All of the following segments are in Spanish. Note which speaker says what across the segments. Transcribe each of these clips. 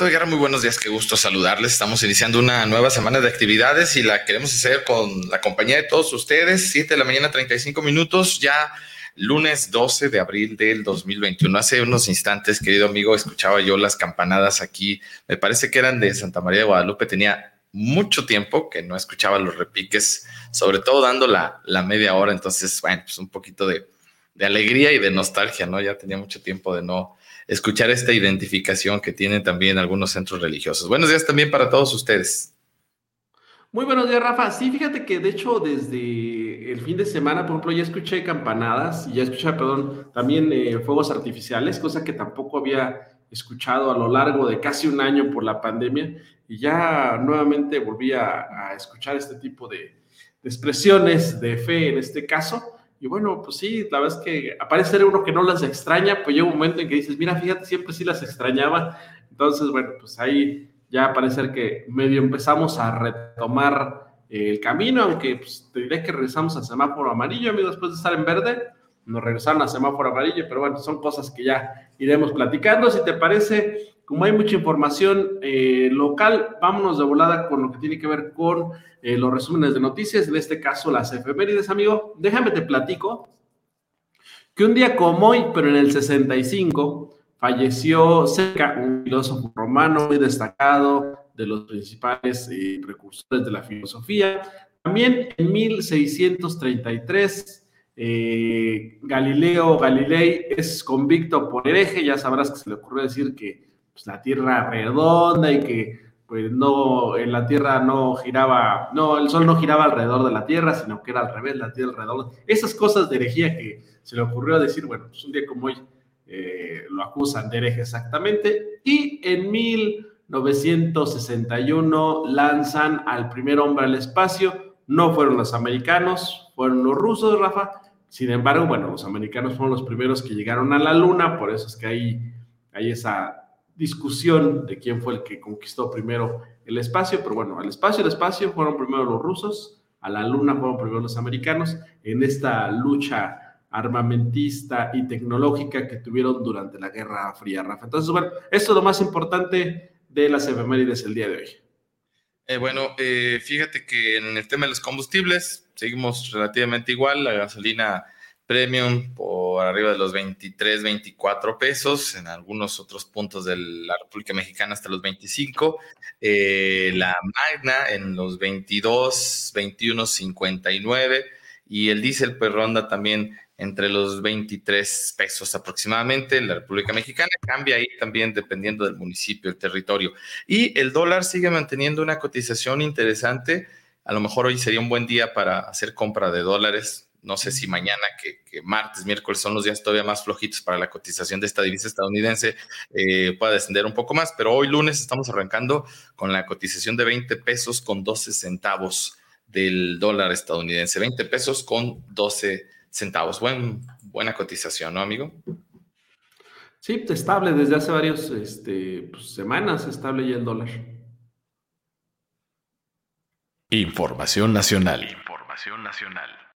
Speaker 1: Muy buenos días, qué gusto saludarles. Estamos iniciando una nueva semana de actividades y la queremos hacer con la compañía de todos ustedes. 7 de la mañana, 35 minutos, ya lunes 12 de abril del 2021. Hace unos instantes, querido amigo, escuchaba yo las campanadas aquí. Me parece que eran de Santa María de Guadalupe. Tenía mucho tiempo que no escuchaba los repiques, sobre todo dando la, media hora. Entonces, bueno, pues un poquito de alegría y de nostalgia, ¿no? Ya tenía mucho tiempo de no escuchar esta identificación que tienen también algunos centros religiosos. Buenos días también para todos ustedes.
Speaker 2: Muy buenos días, Rafa. Sí, fíjate que de hecho desde el fin de semana, por ejemplo, ya escuché campanadas y ya escuché, perdón, también eh, fuegos artificiales, cosa que tampoco había escuchado a lo largo de casi un año por la pandemia y ya nuevamente volví a, escuchar este tipo de, de expresiones de fe en este caso. Y bueno, pues sí, la verdad es que aparece uno que no las extraña, pues llega un momento en que dices, mira, fíjate, siempre sí las extrañaba. Entonces, bueno, pues ahí ya parece que medio empezamos a retomar el camino, aunque pues, te diré que regresamos al semáforo amarillo, amigo, después de estar en verde, nos regresaron al semáforo amarillo, pero bueno, son cosas que ya iremos platicando. Si te parece, como hay mucha información eh, local, vámonos de volada con lo que tiene que ver con eh, los resúmenes de noticias, en este caso las efemérides, amigo. Déjame te platico que un día como hoy, pero en el 65, falleció Seneca, un filósofo romano muy destacado, de los principales eh, precursores de la filosofía. También en 1633, Galileo Galilei es convicto por hereje, ya sabrás que se le ocurrió decir que pues, la Tierra redonda y que pues no, en la Tierra no giraba, no, el Sol no giraba alrededor de la Tierra, sino que era al revés, la Tierra alrededor. Esas cosas de herejía que se le ocurrió decir, bueno, pues un día como hoy eh, lo acusan de hereje exactamente. Y en 1961 lanzan al primer hombre al espacio. No fueron los americanos, fueron los rusos, Rafa. Sin embargo, bueno, los americanos fueron los primeros que llegaron a la Luna, por eso es que hay, hay esa discusión de quién fue el que conquistó primero el espacio, pero bueno, al espacio, el espacio fueron primero los rusos, a la luna fueron primero los americanos, en esta lucha armamentista y tecnológica que tuvieron durante la Guerra Fría, Rafa. Entonces, bueno, esto es lo más importante de las efemérides el día de hoy.
Speaker 1: Eh, bueno, eh, fíjate que en el tema de los combustibles seguimos relativamente igual, la gasolina premium por arriba de los 23, 24 pesos, en algunos otros puntos de la República Mexicana hasta los 25, eh, la Magna en los 22, 21, 59 y el diésel pues ronda también entre los 23 pesos aproximadamente. En la República Mexicana cambia ahí también dependiendo del municipio, el territorio. Y el dólar sigue manteniendo una cotización interesante. A lo mejor hoy sería un buen día para hacer compra de dólares no sé si mañana, que, martes, miércoles son los días todavía más flojitos para la cotización de esta divisa estadounidense, eh, pueda descender un poco más, pero hoy lunes estamos arrancando con la cotización de 20 pesos con 12 centavos del dólar estadounidense, 20 pesos con 12 centavos. Buen, buena cotización, ¿no, amigo?
Speaker 2: Sí, estable desde hace varias este, pues, semanas, estable ya el dólar.
Speaker 3: Información nacional. Información nacional.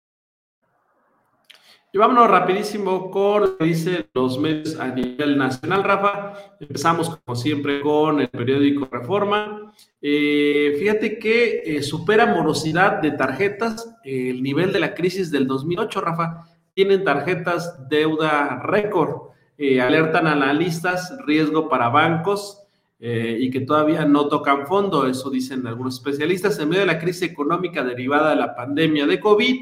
Speaker 2: Y vámonos rapidísimo con lo que dicen los medios a nivel nacional, Rafa. Empezamos como siempre con el periódico Reforma. Eh, fíjate que eh, supera morosidad de tarjetas el nivel de la crisis del 2008, Rafa. Tienen tarjetas deuda récord. Eh, alertan analistas riesgo para bancos y que todavía no tocan fondo. Eso dicen algunos especialistas. En medio de la crisis económica derivada de la pandemia de COVID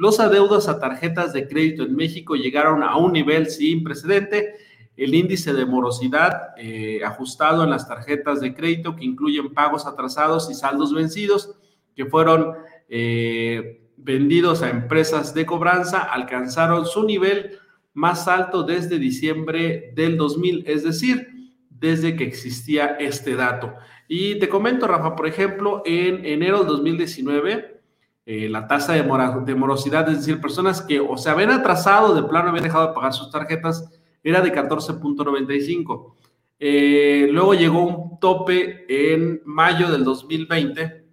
Speaker 2: los adeudos a tarjetas de crédito en México llegaron a un nivel sin precedente. El índice de morosidad eh, ajustado en las tarjetas de crédito que incluyen pagos atrasados y saldos vencidos que fueron eh, vendidos a empresas de cobranza alcanzaron su nivel más alto desde diciembre del 2000, es decir, desde que existía este dato. Y te comento, Rafa, por ejemplo, en enero del 2019, eh, la tasa de, morosidad, es decir, personas que o se habían atrasado de plano, habían dejado de pagar sus tarjetas, era de 14.95. Eh, luego llegó un tope en mayo del 2020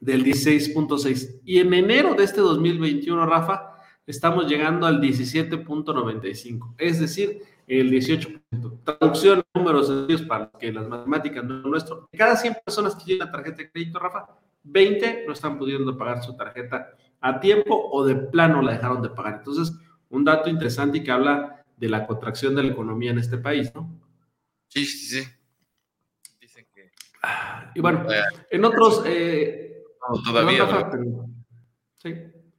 Speaker 2: del 16.6. Y en enero de este 2021, Rafa, estamos llegando al 17.95. Es decir, el 18%. Traducción, números sencillos para que las matemáticas no es nuestro. Cada 100 personas que tienen la tarjeta de crédito, Rafa, 20 no están pudiendo pagar su tarjeta a tiempo o de plano la dejaron de pagar. Entonces, un dato interesante y que habla de la contracción de la economía en este país, ¿no?
Speaker 1: Sí, sí, sí.
Speaker 2: Dicen que... Y bueno, en otros... Eh,
Speaker 1: todavía.
Speaker 2: sí.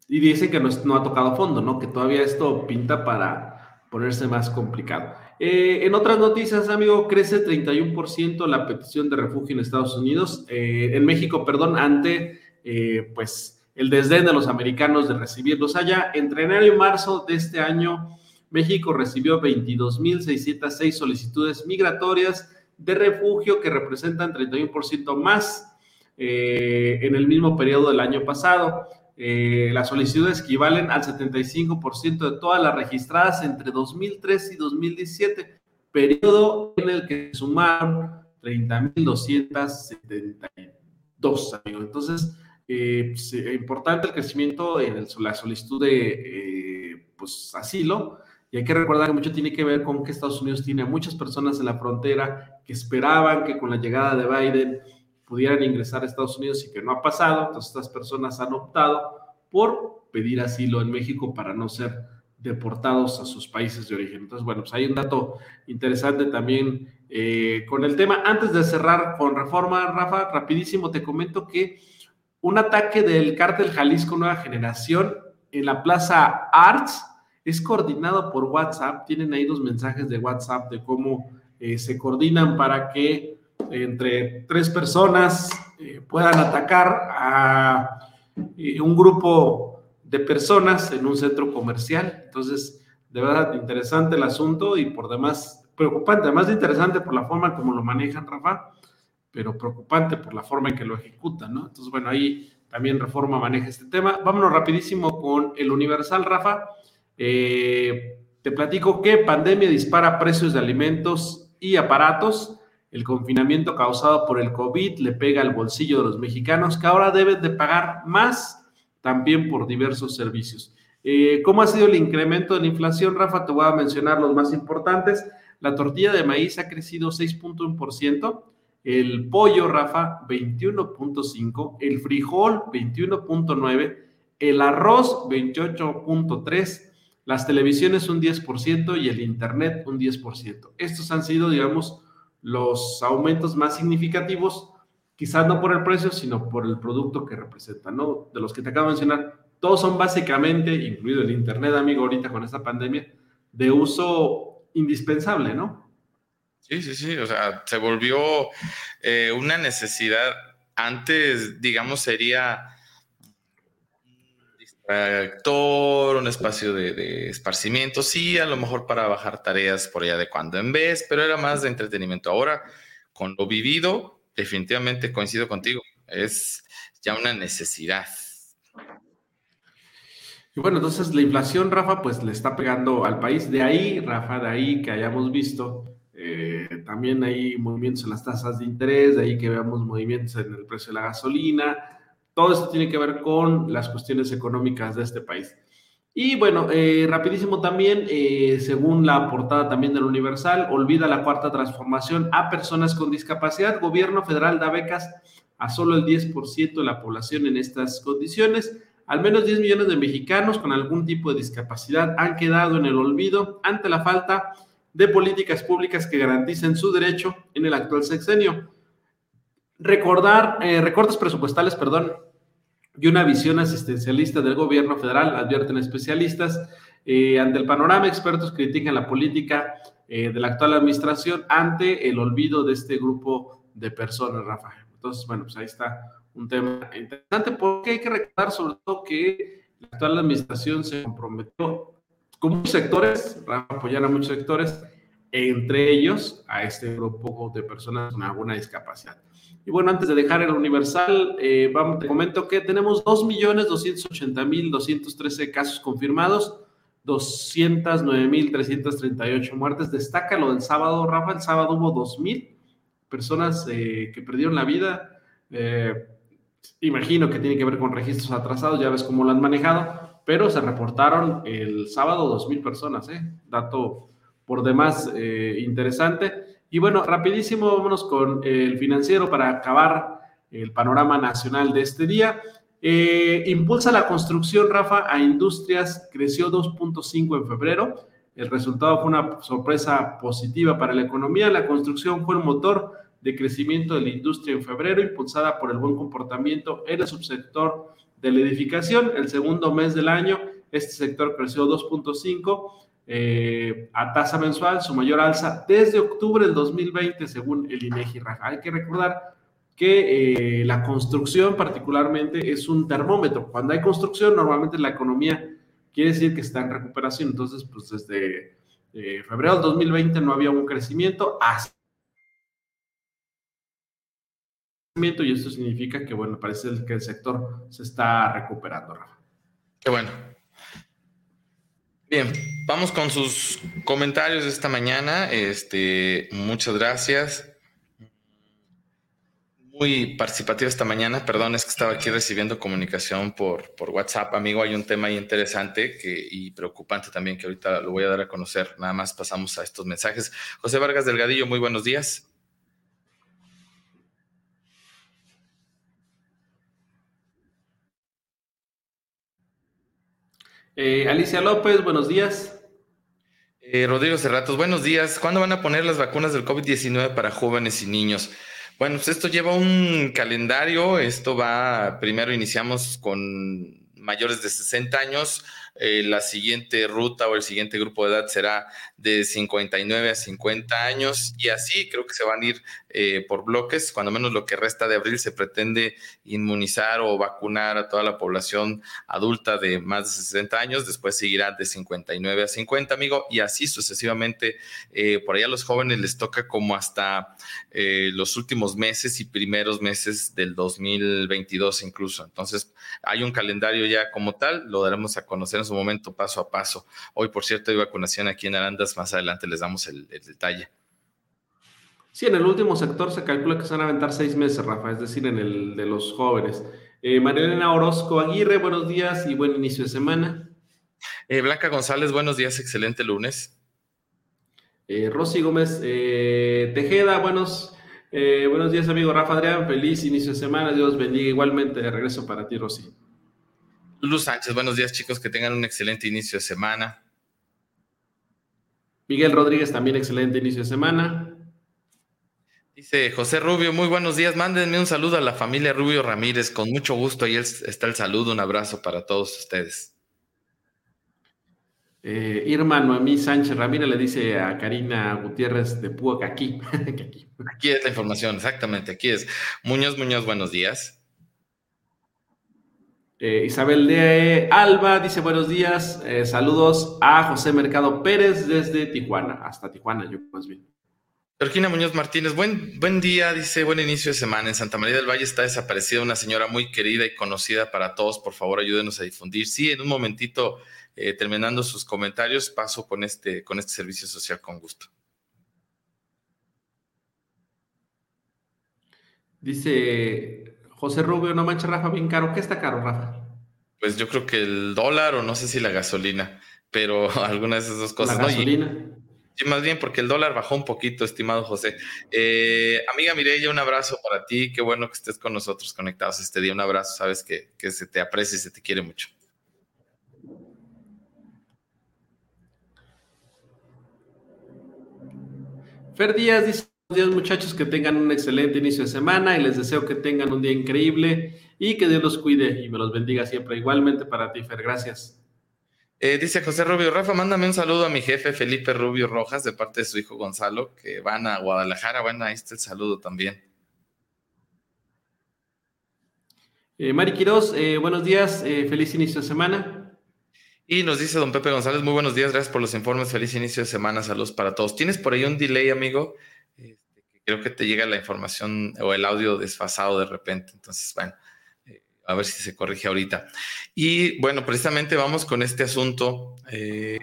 Speaker 2: Y dicen que no, no ha tocado fondo, ¿no? Que todavía esto pinta para ponerse más complicado. Eh, en otras noticias, amigo, crece 31% la petición de refugio en Estados Unidos, eh, en México, perdón, ante eh, pues el desdén de los americanos de recibirlos allá. Entre enero y marzo de este año, México recibió 22.606 solicitudes migratorias de refugio que representan 31% más en el mismo periodo del año pasado. Eh, las solicitudes equivalen al 75% de todas las registradas entre 2003 y 2017, periodo en el que sumaron 30.272, amigos. Entonces, eh, pues, eh, importante el crecimiento en la solicitud de pues, asilo. Y hay que recordar que mucho tiene que ver con que Estados Unidos tiene muchas personas en la frontera que esperaban que con la llegada de Biden pudieran ingresar a Estados Unidos y que no ha pasado. Entonces estas personas han optado por pedir asilo en México para no ser deportados a sus países de origen. Entonces, bueno, pues hay un dato interesante también eh, con el tema. Antes de cerrar con reforma, Rafa, rapidísimo te comento que un ataque del cártel Jalisco Nueva Generación en la Plaza Arts es coordinado por WhatsApp. Tienen ahí dos mensajes de WhatsApp de cómo eh, se coordinan para que entre tres personas eh, puedan atacar a eh, un grupo de personas en un centro comercial. Entonces, de verdad, interesante el asunto y por demás preocupante, además de interesante por la forma como lo manejan, Rafa, pero preocupante por la forma en que lo ejecutan, ¿no? Entonces, bueno, ahí también Reforma maneja este tema. Vámonos rapidísimo con el Universal, Rafa. Eh, te platico que pandemia dispara precios de alimentos y aparatos. El confinamiento causado por el COVID le pega al bolsillo de los mexicanos que ahora deben de pagar más también por diversos servicios. Eh, ¿Cómo ha sido el incremento de la inflación, Rafa? Te voy a mencionar los más importantes. La tortilla de maíz ha crecido 6.1%, el pollo, Rafa, 21.5%, el frijol, 21.9%, el arroz, 28.3%, las televisiones un 10% y el internet un 10%. Estos han sido, digamos, los aumentos más significativos, quizás no por el precio, sino por el producto que representan, ¿no? De los que te acabo de mencionar, todos son básicamente, incluido el Internet, amigo, ahorita con esta pandemia, de uso indispensable, ¿no?
Speaker 1: Sí, sí, sí, o sea, se volvió eh, una necesidad. Antes, digamos, sería actor, un espacio de, esparcimiento, sí, a lo mejor para bajar tareas por allá de cuando en vez, pero era más de entretenimiento. Ahora, con lo vivido, definitivamente coincido contigo, es ya una necesidad.
Speaker 2: Y bueno, entonces la inflación, Rafa, pues le está pegando al país. De ahí, Rafa, de ahí que hayamos visto eh, también hay movimientos en las tasas de interés, de ahí que veamos movimientos en el precio de la gasolina, todo esto tiene que ver con las cuestiones económicas de este país. Y bueno, eh, rapidísimo también, eh, según la portada también del Universal, olvida la cuarta transformación a personas con discapacidad. Gobierno federal da becas a solo el 10% de la población en estas condiciones. Al menos 10 millones de mexicanos con algún tipo de discapacidad han quedado en el olvido ante la falta de políticas públicas que garanticen su derecho en el actual sexenio. Recordar, eh, recortes presupuestales, perdón, y una visión asistencialista del gobierno federal, advierten especialistas. Eh, ante el panorama, expertos critican la política eh, de la actual administración ante el olvido de este grupo de personas, Rafa. Entonces, bueno, pues ahí está un tema interesante porque hay que recordar sobre todo que la actual administración se comprometió con muchos sectores, apoyar a muchos sectores, entre ellos a este grupo de personas con alguna discapacidad. Y bueno, antes de dejar el universal, eh, vamos, te comento que tenemos 2.280.213 casos confirmados, 209.338 muertes. Destaca lo del sábado, Rafa. El sábado hubo 2.000 personas eh, que perdieron la vida. Eh, imagino que tiene que ver con registros atrasados, ya ves cómo lo han manejado, pero se reportaron el sábado 2.000 personas, ¿eh? Dato por demás interesante. Y bueno, rapidísimo, vámonos con el financiero para acabar el panorama nacional de este día. Eh, impulsa la construcción, Rafa, a industrias, creció 2.5 en febrero. El resultado fue una sorpresa positiva para la economía. La construcción fue el motor de crecimiento de la industria en febrero, impulsada por el buen comportamiento en el subsector de la edificación. El segundo mes del año, este sector creció 2.5 eh, a tasa mensual, su mayor alza desde octubre del 2020, según el INEGI. Rafa. Hay que recordar que eh, la construcción particularmente es un termómetro. Cuando hay construcción, normalmente la economía quiere decir que está en recuperación. Entonces, pues desde eh, febrero del 2020 no había un crecimiento hasta y esto significa que, bueno, parece que el sector se está recuperando, Rafa.
Speaker 1: Qué bueno. Bien, vamos con sus comentarios de esta mañana. Este, muchas gracias muy participativa esta mañana. Perdón, es que estaba aquí recibiendo comunicación por, por WhatsApp. Amigo, hay un tema interesante que, y preocupante también que ahorita lo voy a dar a conocer. Nada más pasamos a estos mensajes. José Vargas Delgadillo, muy buenos días.
Speaker 2: Eh, Alicia López, buenos días.
Speaker 1: Eh, Rodrigo Cerratos, buenos días. ¿Cuándo van a poner las vacunas del COVID-19 para jóvenes y niños? Bueno, pues esto lleva un calendario. Esto va, primero iniciamos con mayores de 60 años. Eh, la siguiente ruta o el siguiente grupo de edad será de 59 a 50 años y así creo que se van a ir eh, por bloques. Cuando menos lo que resta de abril se pretende inmunizar o vacunar a toda la población adulta de más de 60 años. Después seguirá de 59 a 50, amigo, y así sucesivamente. Eh, por allá a los jóvenes les toca como hasta eh, los últimos meses y primeros meses del 2022 incluso. Entonces, hay un calendario ya como tal, lo daremos a conocer en su momento paso a paso. Hoy, por cierto, hay vacunación aquí en Arandas, más adelante les damos el detalle.
Speaker 2: Sí, en el último sector se calcula que se van a aventar seis meses, Rafa, es decir, en el de los jóvenes. Eh, Marilena Orozco Aguirre, buenos días y buen inicio de semana.
Speaker 1: Eh, Blanca González, buenos días, excelente lunes.
Speaker 2: Eh, Rosy Gómez eh, Tejeda, buenos, buenos días, amigo Rafa Adrián, feliz inicio de semana, Dios bendiga igualmente, de regreso para ti, Rosy.
Speaker 1: Luz Sánchez, buenos días, chicos, que tengan un excelente inicio de semana.
Speaker 2: Miguel Rodríguez, también excelente inicio de semana.
Speaker 1: Dice José Rubio, muy buenos días. Mándenme un saludo a la familia Rubio Ramírez. Con mucho gusto. Ahí está el saludo. Un abrazo para todos ustedes.
Speaker 2: Eh, Irma Noemí Sánchez Ramírez le dice a Karina Gutiérrez de Púa que aquí.
Speaker 1: aquí. es la información, exactamente. Aquí es. Muñoz Muñoz, buenos días.
Speaker 2: Eh, Isabel de Alba dice buenos días. Eh, saludos a José Mercado Pérez desde Tijuana. Hasta Tijuana, yo más bien.
Speaker 1: Georgina Muñoz Martínez, buen, buen día, dice, buen inicio de semana. En Santa María del Valle está desaparecida una señora muy querida y conocida para todos. Por favor, ayúdenos a difundir. Sí, en un momentito, eh, terminando sus comentarios, paso con este, con este servicio social con gusto.
Speaker 2: Dice José Rubio, no mancha Rafa, bien caro. ¿Qué está caro, Rafa?
Speaker 1: Pues yo creo que el dólar o no sé si la gasolina, pero alguna de esas dos cosas.
Speaker 2: La gasolina.
Speaker 1: Sí, más bien porque el dólar bajó un poquito, estimado José. Eh, amiga Mireya, un abrazo para ti. Qué bueno que estés con nosotros conectados este día. Un abrazo, sabes que, se te aprecia y se te quiere mucho.
Speaker 2: Fer Díaz dice, buenos días muchachos, que tengan un excelente inicio de semana y les deseo que tengan un día increíble y que Dios los cuide y me los bendiga siempre. Igualmente para ti, Fer, gracias.
Speaker 1: Eh, dice José Rubio, Rafa, mándame un saludo a mi jefe Felipe Rubio Rojas de parte de su hijo Gonzalo, que van a Guadalajara. Bueno, ahí está el saludo también.
Speaker 2: Eh, Mari Quiroz, eh, buenos días, feliz inicio de semana.
Speaker 1: Y nos dice don Pepe González, muy buenos días, gracias por los informes, feliz inicio de semana, saludos para todos. ¿Tienes por ahí un delay, amigo? Este, creo que te llega la información o el audio desfasado de repente, entonces, bueno, eh, a ver si se corrige ahorita. Y bueno, precisamente vamos con este asunto, eh,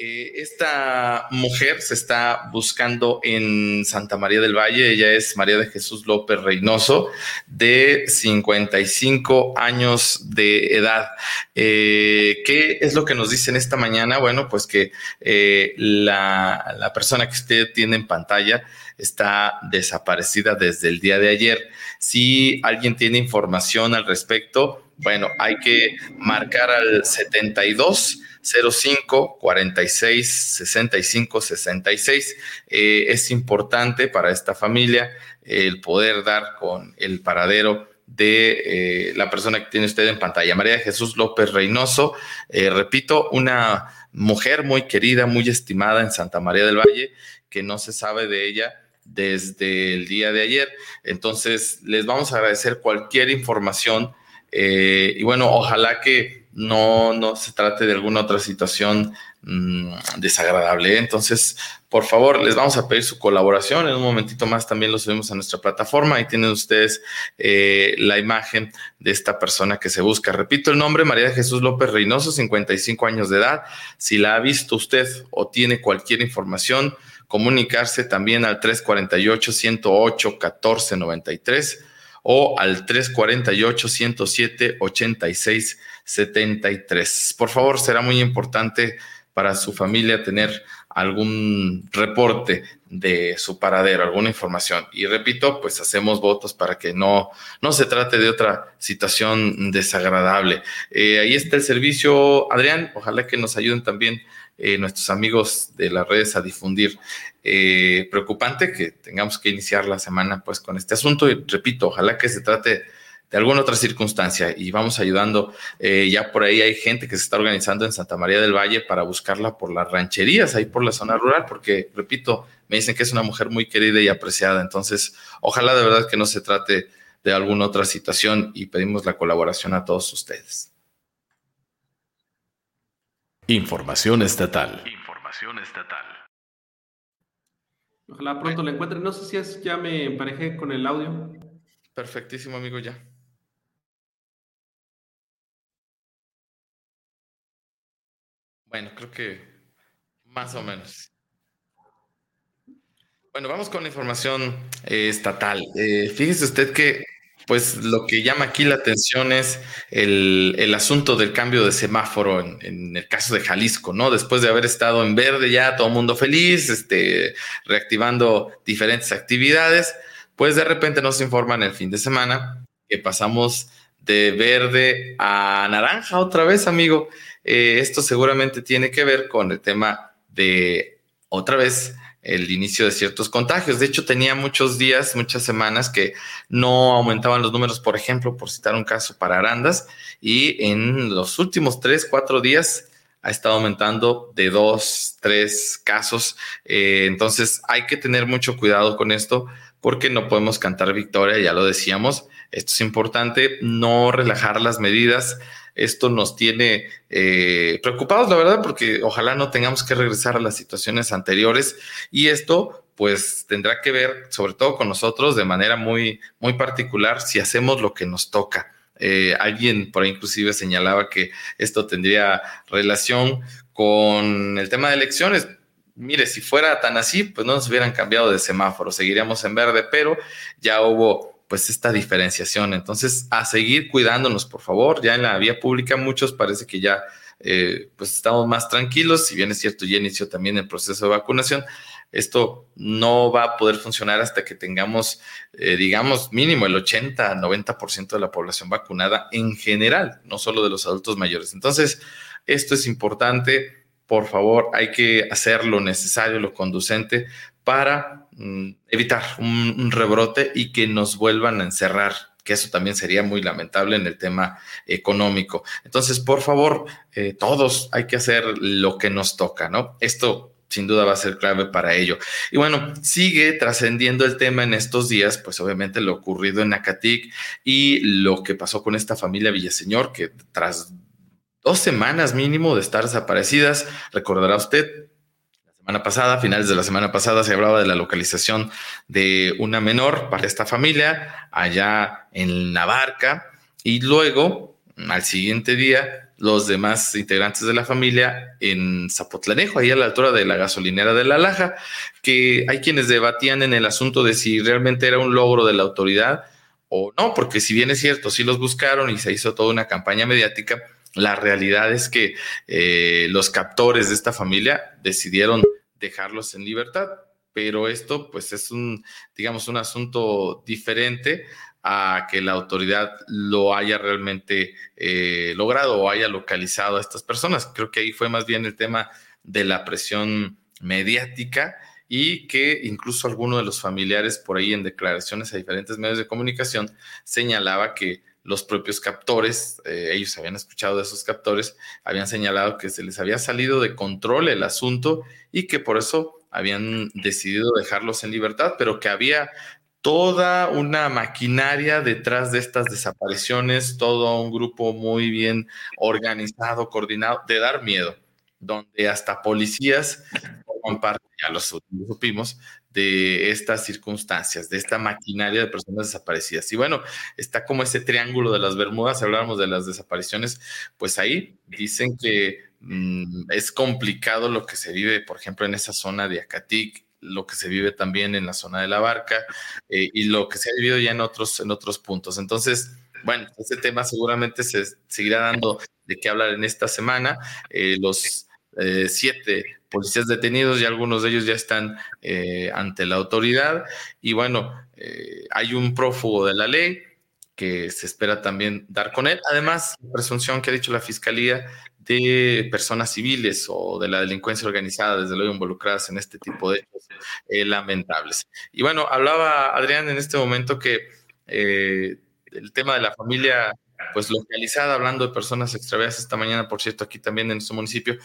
Speaker 1: eh, esta mujer se está buscando en Santa María del Valle. Ella es María de Jesús López Reynoso, de 55 años de edad. Eh, ¿Qué es lo que nos dicen esta mañana? Bueno, pues que eh, la, la persona que usted tiene en pantalla está desaparecida desde el día de ayer. Si alguien tiene información al respecto, bueno, hay que marcar al 72 05 46 65 66. es importante para esta familia el poder dar con el paradero de eh, la persona que tiene usted en pantalla, María Jesús López Reynoso. Eh, repito, una mujer muy querida, muy estimada en Santa María del Valle, que no se sabe de ella desde el día de ayer. Entonces, les vamos a agradecer cualquier información eh, y bueno, ojalá que no, no se trate de alguna otra situación mm, desagradable. Entonces, por favor, les vamos a pedir su colaboración. En un momentito más también lo subimos a nuestra plataforma. Ahí tienen ustedes eh, la imagen de esta persona que se busca. Repito el nombre, María Jesús López Reynoso, 55 años de edad. Si la ha visto usted o tiene cualquier información, comunicarse también al 348 108 1493 o al 348-107-8673. Por favor, será muy importante para su familia tener algún reporte de su paradero, alguna información. Y repito, pues hacemos votos para que no, no se trate de otra situación desagradable. Eh, ahí está el servicio, Adrián. Ojalá que nos ayuden también eh, nuestros amigos de las redes a difundir. Eh, preocupante que tengamos que iniciar la semana pues con este asunto y repito, ojalá que se trate de alguna otra circunstancia y vamos ayudando. Eh, ya por ahí hay gente que se está organizando en Santa María del Valle para buscarla por las rancherías, ahí por la zona rural, porque, repito, me dicen que es una mujer muy querida y apreciada. Entonces, ojalá de verdad que no se trate de alguna otra situación y pedimos la colaboración a todos ustedes.
Speaker 3: Información estatal. Información estatal.
Speaker 2: Ojalá pronto la encuentre. No sé si es, ya me emparejé con el audio.
Speaker 1: Perfectísimo, amigo, ya. Bueno, creo que más o menos. Bueno, vamos con la información eh, estatal. Eh, fíjese usted que pues lo que llama aquí la atención es el, asunto del cambio de semáforo en, el caso de Jalisco, ¿no? Después de haber estado en verde ya, todo mundo feliz, este, reactivando diferentes actividades, pues de repente nos informan el fin de semana que pasamos de verde a naranja otra vez, amigo. Eh, esto seguramente tiene que ver con el tema de otra vez el inicio de ciertos contagios. De hecho, tenía muchos días, muchas semanas que no aumentaban los números, por ejemplo, por citar un caso para Arandas, y en los últimos tres, cuatro días ha estado aumentando de dos, tres casos. Eh, entonces, hay que tener mucho cuidado con esto porque no podemos cantar victoria, ya lo decíamos. Esto es importante, no relajar las medidas esto nos tiene eh, preocupados, la verdad, porque ojalá no tengamos que regresar a las situaciones anteriores y esto pues tendrá que ver sobre todo con nosotros de manera muy, muy particular si hacemos lo que nos toca. Eh, alguien por ahí inclusive señalaba que esto tendría relación con el tema de elecciones. Mire, si fuera tan así, pues no nos hubieran cambiado de semáforo, seguiríamos en verde, pero ya hubo pues esta diferenciación. Entonces, a seguir cuidándonos, por favor. Ya en la vía pública muchos parece que ya eh, pues estamos más tranquilos, si bien es cierto, ya inició también el proceso de vacunación. Esto no va a poder funcionar hasta que tengamos, eh, digamos, mínimo el 80, 90% de la población vacunada en general, no solo de los adultos mayores. Entonces, esto es importante. Por favor, hay que hacer lo necesario, lo conducente para mm, evitar un, rebrote y que nos vuelvan a encerrar que eso también sería muy lamentable en el tema económico. Entonces, por favor, eh, todos hay que hacer lo que nos toca, ¿no? Esto sin duda va a ser clave para ello. Y bueno, sigue trascendiendo el tema en estos días, pues obviamente lo ocurrido en Acatic y lo que pasó con esta familia Villaseñor, que tras dos semanas mínimo de estar desaparecidas. Recordará usted, semana pasada, finales de la semana pasada, se hablaba de la localización de una menor para esta familia allá en la barca y luego, al siguiente día, los demás integrantes de la familia en Zapotlanejo, ahí a la altura de la gasolinera de La Laja, que hay quienes debatían en el asunto de si realmente era un logro de la autoridad o no, porque si bien es cierto, sí los buscaron y se hizo toda una campaña mediática, la realidad es que eh, los captores de esta familia decidieron dejarlos en libertad, pero esto pues es un, digamos, un asunto diferente a que la autoridad lo haya realmente eh, logrado o haya localizado a estas personas. Creo que ahí fue más bien el tema de la presión mediática y que incluso alguno de los familiares por ahí en declaraciones a diferentes medios de comunicación señalaba que los propios captores, eh, ellos habían escuchado de esos captores, habían señalado que se les había salido de control el asunto y que por eso habían decidido dejarlos en libertad, pero que había toda una maquinaria detrás de estas desapariciones, todo un grupo muy bien organizado, coordinado, de dar miedo, donde hasta policías forman parte, ya lo supimos, de estas circunstancias, de esta maquinaria de personas desaparecidas. Y bueno, está como ese triángulo de las Bermudas, hablábamos de las desapariciones, pues ahí dicen que mm, es complicado lo que se vive, por ejemplo, en esa zona de Acatic, lo que se vive también en la zona de la barca eh, y lo que se ha vivido ya en otros, en otros puntos. Entonces, bueno, ese tema seguramente se seguirá dando de qué hablar en esta semana. Eh, los eh, siete policías detenidos y algunos de ellos ya están ante la autoridad. Y bueno, hay un prófugo de la ley que se espera también dar con él. Además, la presunción que ha dicho la Fiscalía de personas civiles o de la delincuencia organizada, desde luego involucradas en este tipo de hechos eh, lamentables. Y bueno, hablaba Adrián en este momento que eh, el tema de la familia, pues localizada, hablando de personas extraviadas esta mañana, por cierto, aquí también en nuestro municipio,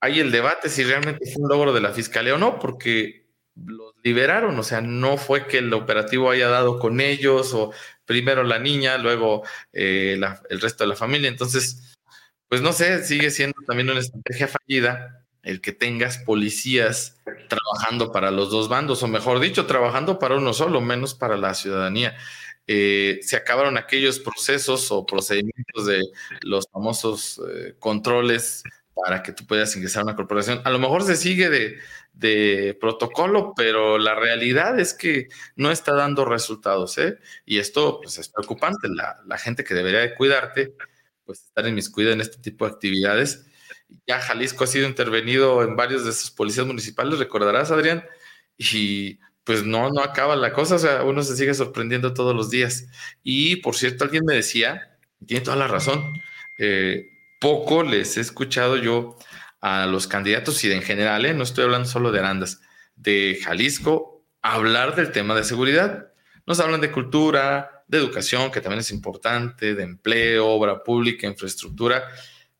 Speaker 1: hay el debate si realmente fue un logro de la fiscalía o no, porque los liberaron, o sea, no fue que el operativo haya dado con ellos o primero la niña, luego eh, el resto de la familia, entonces pues no sé, sigue siendo también una estrategia fallida el que tengas policías trabajando para los dos bandos, o mejor dicho, trabajando para uno solo, menos para la ciudadanía. Eh, se acabaron aquellos procesos o procedimientos de los famosos eh, controles para que tú puedas ingresar a una corporación. A lo mejor se sigue de, protocolo, pero la realidad es que no está dando resultados, ¿eh? Y esto pues, es preocupante. La, gente que debería de cuidarte pues estar inmiscuida en este tipo de actividades. Ya Jalisco ha sido intervenido en varios de sus policías municipales, recordarás, Adrián, y pues no, no acaba la cosa, o sea, uno se sigue sorprendiendo todos los días. Y por cierto, alguien me decía, y tiene toda la razón, eh, poco les he escuchado yo a los candidatos y en general, eh, no estoy hablando solo de Arandas, de Jalisco, hablar del tema de seguridad. Nos hablan de cultura, de educación, que también es importante, de empleo, obra pública, infraestructura,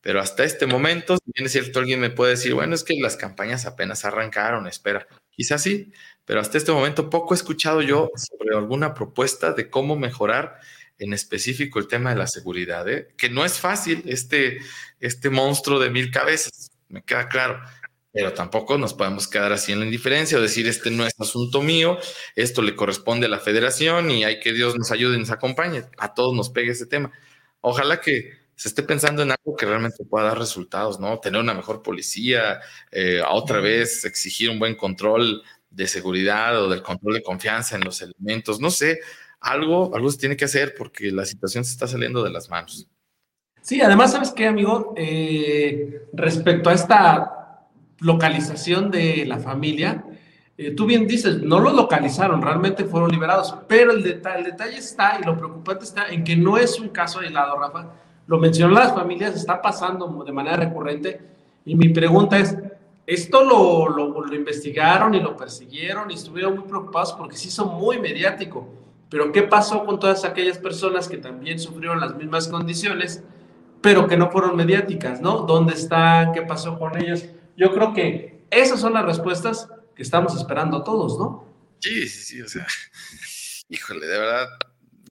Speaker 1: pero hasta este momento, si bien es cierto, alguien me puede decir, bueno, es que las campañas apenas arrancaron, espera, quizás sí, pero hasta este momento poco he escuchado yo sobre alguna propuesta de cómo mejorar en específico el tema de la seguridad, ¿eh? que no es fácil este, este monstruo de mil cabezas, me queda claro pero tampoco nos podemos quedar así en la indiferencia o decir, este no es asunto mío, esto le corresponde a la federación y hay que Dios nos ayude y nos acompañe. A todos nos pegue ese tema. Ojalá que se esté pensando en algo que realmente pueda dar resultados, ¿no? Tener una mejor policía, eh, otra vez exigir un buen control de seguridad o del control de confianza en los elementos, no sé, algo, algo se tiene que hacer porque la situación se está saliendo de las manos.
Speaker 2: Sí, además, ¿sabes qué, amigo? Eh, respecto a esta localización de la familia, eh, tú bien dices, no lo localizaron, realmente fueron liberados, pero el, detalle, el detalle está y lo preocupante está en que no es un caso aislado, Rafa. Lo mencionó las familias, está pasando de manera recurrente y mi pregunta es, ¿esto lo, lo, lo investigaron y lo persiguieron y estuvieron muy preocupados porque se hizo muy mediático? Pero ¿qué pasó con todas aquellas personas que también sufrieron las mismas condiciones, pero que no fueron mediáticas, ¿no? ¿Dónde están? ¿Qué pasó con ellos? Yo creo que esas son las respuestas que estamos esperando todos, ¿no?
Speaker 1: Sí, sí, sí, o sea, híjole, de verdad,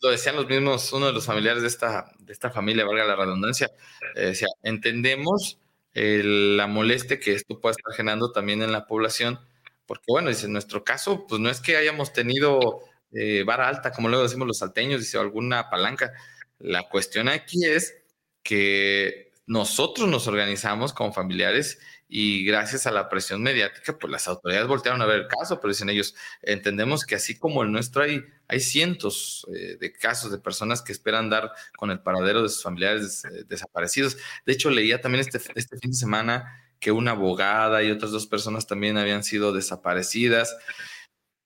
Speaker 1: lo decían los mismos, uno de los familiares de esta, de esta familia, valga la redundancia, eh, decía, entendemos la molestia que esto puede estar generando también en la población, porque bueno, dice, en nuestro caso, pues no es que hayamos tenido eh, vara alta, como luego decimos los salteños, dice, alguna palanca. La cuestión aquí es que nosotros nos organizamos como familiares y gracias a la presión mediática, pues las autoridades voltearon a ver el caso, pero dicen ellos, entendemos que así como el nuestro hay, hay cientos eh, de casos de personas que esperan dar con el paradero de sus familiares eh, desaparecidos. De hecho, leía también este, este fin de semana que una abogada y otras dos personas también habían sido desaparecidas.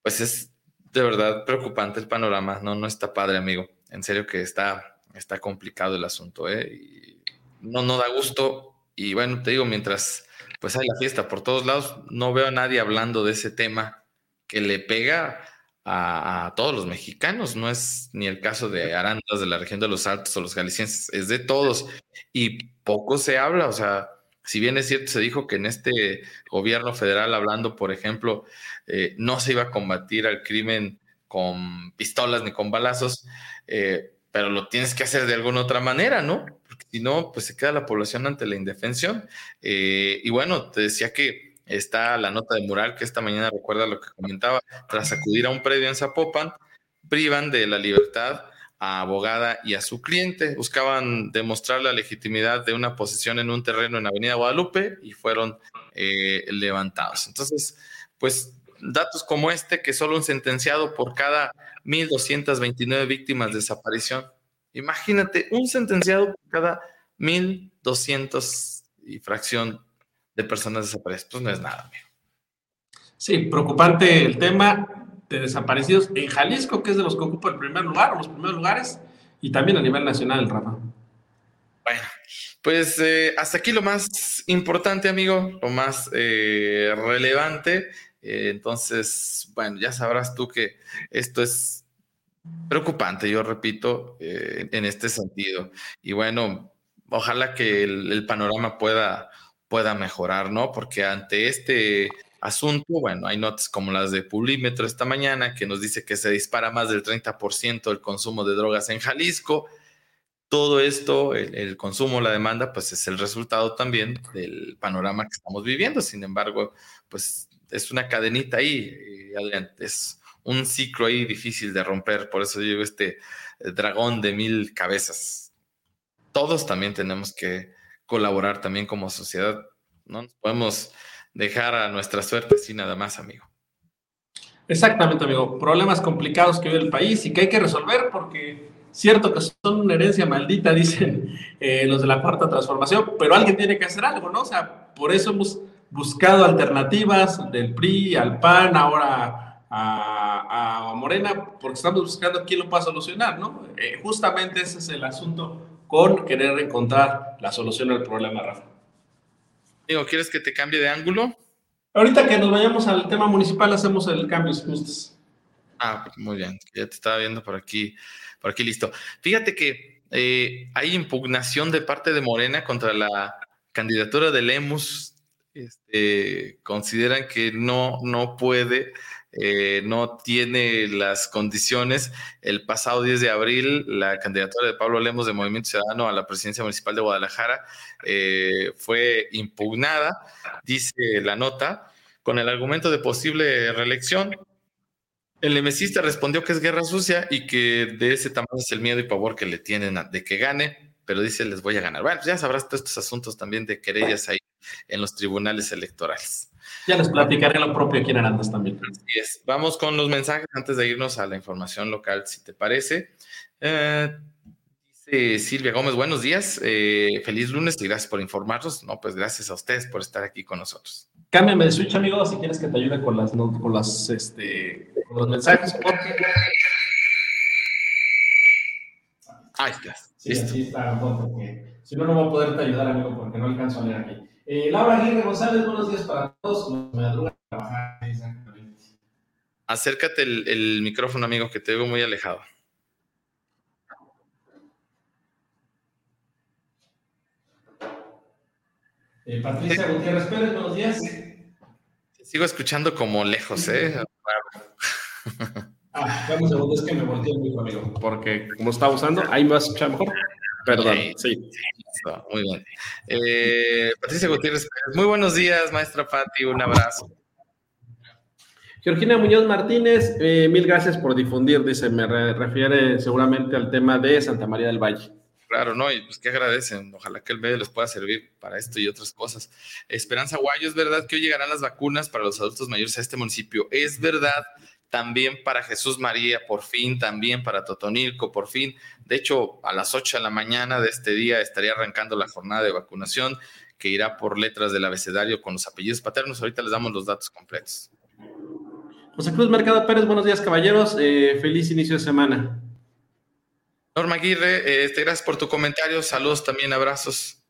Speaker 1: Pues es de verdad preocupante el panorama, no, no está padre, amigo. En serio que está, está complicado el asunto, ¿eh? Y no, no da gusto. Y bueno, te digo, mientras pues hay la fiesta por todos lados. No veo a nadie hablando de ese tema que le pega a, todos los mexicanos. No es ni el caso de Arandas de la región de los Altos o los galicienses, es de todos. Y poco se habla, o sea, si bien es cierto, se dijo que en este gobierno federal, hablando, por ejemplo, eh, no se iba a combatir al crimen con pistolas ni con balazos, eh, pero lo tienes que hacer de alguna otra manera, ¿no? si no, pues se queda la población ante la indefensión. Eh, y bueno, te decía que está la nota de mural que esta mañana recuerda lo que comentaba, tras acudir a un predio en Zapopan, privan de la libertad a abogada y a su cliente. Buscaban demostrar la legitimidad de una posesión en un terreno en Avenida Guadalupe y fueron eh, levantados. Entonces, pues datos como este, que solo un sentenciado por cada 1.229 víctimas de desaparición Imagínate, un sentenciado por cada 1.200 y fracción de personas desaparecidas. Pues no es nada, amigo.
Speaker 2: Sí, preocupante el tema de desaparecidos en Jalisco, que es de los que ocupa el primer lugar o los primeros lugares, y también a nivel nacional, Rafa.
Speaker 1: Bueno, pues eh, hasta aquí lo más importante, amigo, lo más eh, relevante. Eh, entonces, bueno, ya sabrás tú que esto es preocupante, yo repito, en este sentido. Y bueno, ojalá que el, panorama pueda, pueda mejorar, ¿no? Porque ante este asunto, bueno, hay notas como las de Pulímetro esta mañana que nos dice que se dispara más del 30% el consumo de drogas en Jalisco. Todo esto, el, consumo, la demanda, pues es el resultado también del panorama que estamos viviendo. Sin embargo, pues es una cadenita ahí, eh, Adrián, es un ciclo ahí difícil de romper. Por eso digo este eh, dragón de mil cabezas. Todos también tenemos que colaborar también como sociedad. No nos podemos dejar a nuestra suerte así nada más, amigo.
Speaker 2: Exactamente, amigo. Problemas complicados que vive el país y que hay que resolver porque cierto que son una herencia maldita, dicen eh, los de la cuarta transformación, pero alguien tiene que hacer algo, ¿no? O sea, por eso hemos buscado alternativas del PRI al PAN, ahora a, Morena porque estamos buscando quién lo pueda solucionar, ¿no? Eh, justamente ese es el asunto con querer encontrar la solución al problema, Rafa.
Speaker 1: Digo, ¿quieres que te cambie de ángulo?
Speaker 2: Ahorita que nos vayamos al tema municipal hacemos el cambio, si gustas.
Speaker 1: Ah, muy bien, ya te estaba viendo por aquí, por aquí listo. Fíjate que eh, hay impugnación de parte de Morena contra la candidatura de Lemus. Este, consideran que no, no puede eh, no tiene las condiciones. El pasado 10 de abril, la candidatura de Pablo Lemos de Movimiento Ciudadano a la presidencia municipal de Guadalajara eh, fue impugnada, dice la nota, con el argumento de posible reelección. El lemesista respondió que es guerra sucia y que de ese tamaño es el miedo y pavor que le tienen de que gane, pero dice les voy a ganar. Bueno, ya sabrás todos estos asuntos también de querellas ahí en los tribunales electorales.
Speaker 2: Ya les platicaré lo propio aquí en Arandas también.
Speaker 1: Así es. Vamos con los mensajes antes de irnos a la información local, si te parece. Eh, dice Silvia Gómez, buenos días, eh, feliz lunes y gracias por informarnos. No, pues gracias a ustedes por estar aquí con nosotros.
Speaker 2: Cámbiame de switch, amigo, si quieres que te ayude con las, con las, este, con los mensajes. Ahí está. Sí, sí está, porque si no, no voy a poderte ayudar, amigo, porque no alcanzo a leer aquí. Eh, Laura Aguirre González, buenos días para todos.
Speaker 1: Acércate el, micrófono, amigo, que te veo muy alejado.
Speaker 2: Eh, Patricia Gutiérrez Pérez, buenos días.
Speaker 1: Sigo escuchando como lejos, ¿eh?
Speaker 2: Ah, un segundo, es que me volteé muy amigo, porque como estaba usando, ahí me vas a escuchar mejor. Perdón, sí.
Speaker 1: Muy bien. Eh, Patricia Gutiérrez, muy buenos días, maestra Patti, un abrazo.
Speaker 2: Georgina Muñoz Martínez, eh, mil gracias por difundir, dice, me refiere seguramente al tema de Santa María del Valle.
Speaker 1: Claro, ¿no? Y pues que agradecen. Ojalá que el medio les pueda servir para esto y otras cosas. Esperanza Guayo, es verdad que hoy llegarán las vacunas para los adultos mayores a este municipio. Es verdad también para Jesús María, por fin, también para Totonilco, por fin. De hecho, a las 8 de la mañana de este día estaría arrancando la jornada de vacunación que irá por letras del abecedario con los apellidos paternos. Ahorita les damos los datos completos.
Speaker 2: José Cruz Mercado Pérez, buenos días, caballeros. Eh, feliz inicio de semana.
Speaker 1: Norma Aguirre, este, gracias por tu comentario. Saludos también, abrazos.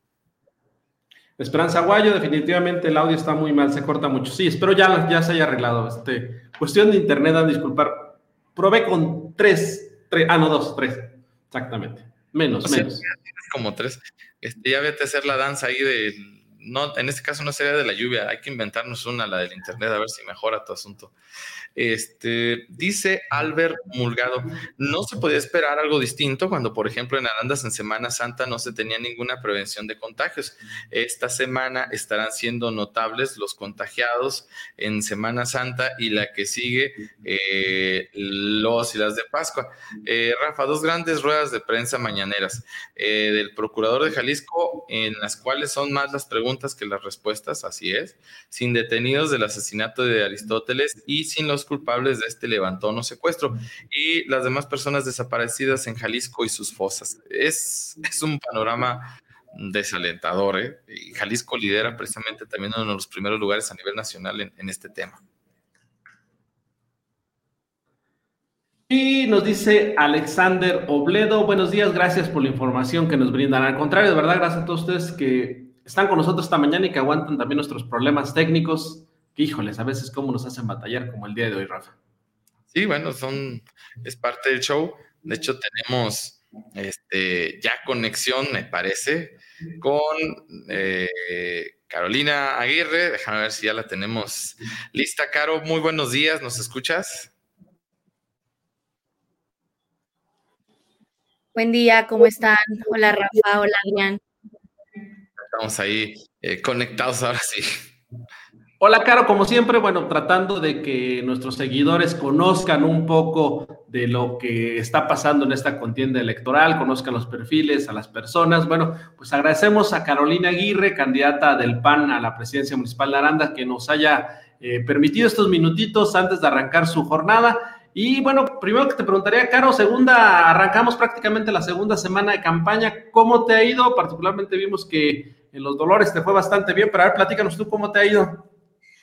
Speaker 2: Esperanza Guayo, definitivamente el audio está muy mal, se corta mucho. Sí, espero ya, ya se haya arreglado. Este, cuestión de internet, a disculpar. Probé con tres, tres, ah, no, dos, tres, exactamente. Menos, menos.
Speaker 1: Como tres. Este, ya vete a hacer la danza ahí de, no, en este caso no sería de la lluvia, hay que inventarnos una, la del internet, a ver si mejora tu asunto. Este, dice Albert Mulgado, no se podía esperar algo distinto cuando, por ejemplo, en Arandas en Semana Santa no se tenía ninguna prevención de contagios. Esta semana estarán siendo notables los contagiados en Semana Santa y la que sigue, eh, los y las de Pascua. Eh, Rafa, dos grandes ruedas de prensa mañaneras eh, del procurador de Jalisco, en las cuales son más las preguntas que las respuestas, así es, sin detenidos del asesinato de Aristóteles y sin los culpables de este levantón o secuestro y las demás personas desaparecidas en Jalisco y sus fosas. Es, es un panorama desalentador. ¿eh? Y Jalisco lidera precisamente también uno de los primeros lugares a nivel nacional en, este tema.
Speaker 2: Y nos dice Alexander Obledo, buenos días, gracias por la información que nos brindan. Al contrario, de verdad, gracias a todos ustedes que están con nosotros esta mañana y que aguantan también nuestros problemas técnicos híjoles, a veces cómo nos hacen batallar como el día de hoy, Rafa.
Speaker 1: Sí, bueno, son, es parte del show. De hecho, tenemos este, ya conexión, me parece, con eh, Carolina Aguirre. Déjame ver si ya la tenemos lista. Caro, muy buenos días, ¿nos escuchas?
Speaker 4: Buen día, ¿cómo están? Hola Rafa, hola Adrián.
Speaker 1: Estamos ahí eh, conectados ahora sí.
Speaker 2: Hola, Caro, como siempre, bueno, tratando de que nuestros seguidores conozcan un poco de lo que está pasando en esta contienda electoral, conozcan los perfiles, a las personas. Bueno, pues agradecemos a Carolina Aguirre, candidata del PAN a la presidencia municipal de Aranda, que nos haya eh, permitido estos minutitos antes de arrancar su jornada. Y bueno, primero que te preguntaría, Caro, segunda, arrancamos prácticamente la segunda semana de campaña. ¿Cómo te ha ido? Particularmente vimos que en los Dolores te fue bastante bien, pero a ver, platícanos tú cómo te ha ido.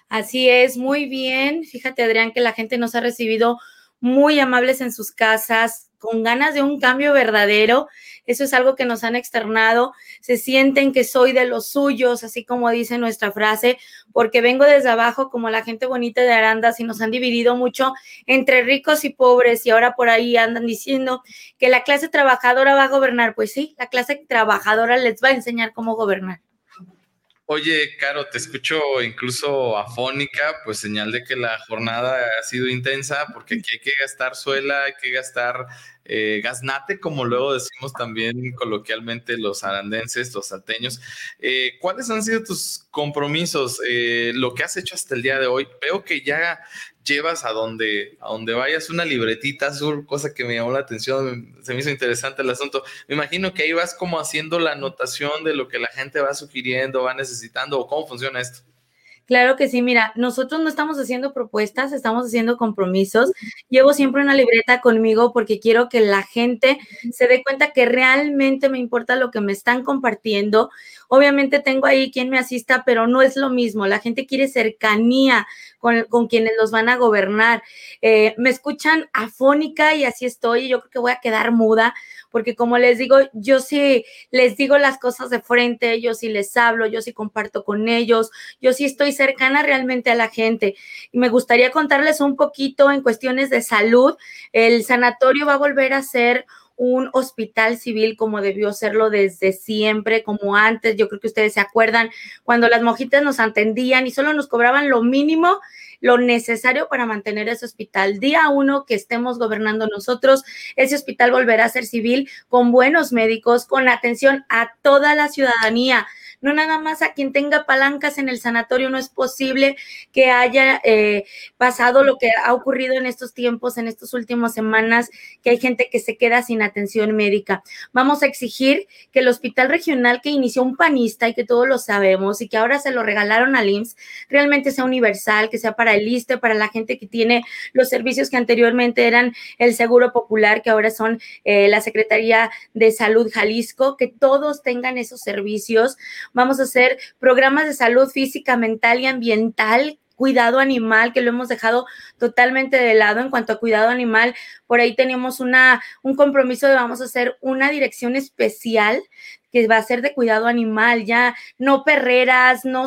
Speaker 4: Así es, muy bien. Fíjate, Adrián, que la gente nos ha recibido muy amables en sus casas, con ganas de un cambio verdadero. Eso es algo que nos han externado. Se sienten que soy de los suyos, así como dice nuestra frase, porque vengo desde abajo como la gente bonita de Arandas y nos han dividido mucho entre ricos y pobres y ahora por ahí andan diciendo que la clase trabajadora va a gobernar. Pues sí, la clase trabajadora les va a enseñar cómo gobernar.
Speaker 1: Oye, Caro, te escucho incluso afónica, pues señal de que la jornada ha sido intensa, porque aquí hay que gastar suela, hay que gastar eh, como luego decimos también coloquialmente los arandenses, los salteños. Eh, ¿Cuáles han sido tus compromisos? Eh, lo que has hecho hasta el día de hoy. Veo que ya llevas a donde, a donde vayas una libretita azul, cosa que me llamó la atención, se me hizo interesante el asunto. Me imagino que ahí vas como haciendo la anotación de lo que la gente va sugiriendo, va necesitando, o cómo funciona esto.
Speaker 4: Claro que sí, mira, nosotros no estamos haciendo propuestas, estamos haciendo compromisos. Llevo siempre una libreta conmigo porque quiero que la gente se dé cuenta que realmente me importa lo que me están compartiendo. Obviamente tengo ahí quien me asista, pero no es lo mismo. La gente quiere cercanía con, quienes los van a gobernar. Eh, me escuchan afónica y así estoy. Yo creo que voy a quedar muda porque como les digo, yo sí les digo las cosas de frente, yo sí les hablo, yo sí comparto con ellos, yo sí estoy cercana realmente a la gente. Y me gustaría contarles un poquito en cuestiones de salud. El sanatorio va a volver a ser un hospital civil como debió serlo desde siempre, como antes. Yo creo que ustedes se acuerdan cuando las mojitas nos atendían y solo nos cobraban lo mínimo lo necesario para mantener ese hospital. Día uno que estemos gobernando nosotros, ese hospital volverá a ser civil con buenos médicos, con atención a toda la ciudadanía no nada más a quien tenga palancas en el sanatorio, no es posible que haya eh, pasado lo que ha ocurrido en estos tiempos, en estas últimas semanas, que hay gente que se queda sin atención médica. Vamos a exigir que el hospital regional que inició un panista y que todos lo sabemos y que ahora se lo regalaron al IMSS, realmente sea universal, que sea para el ISTE, para la gente que tiene los servicios que anteriormente eran el Seguro Popular, que ahora son eh, la Secretaría de Salud Jalisco, que todos tengan esos servicios vamos a hacer programas de salud física, mental y ambiental cuidado animal, que lo hemos dejado totalmente de lado en cuanto a cuidado animal. Por ahí tenemos una, un compromiso de vamos a hacer una dirección especial que va a ser de cuidado animal, ya no perreras, no,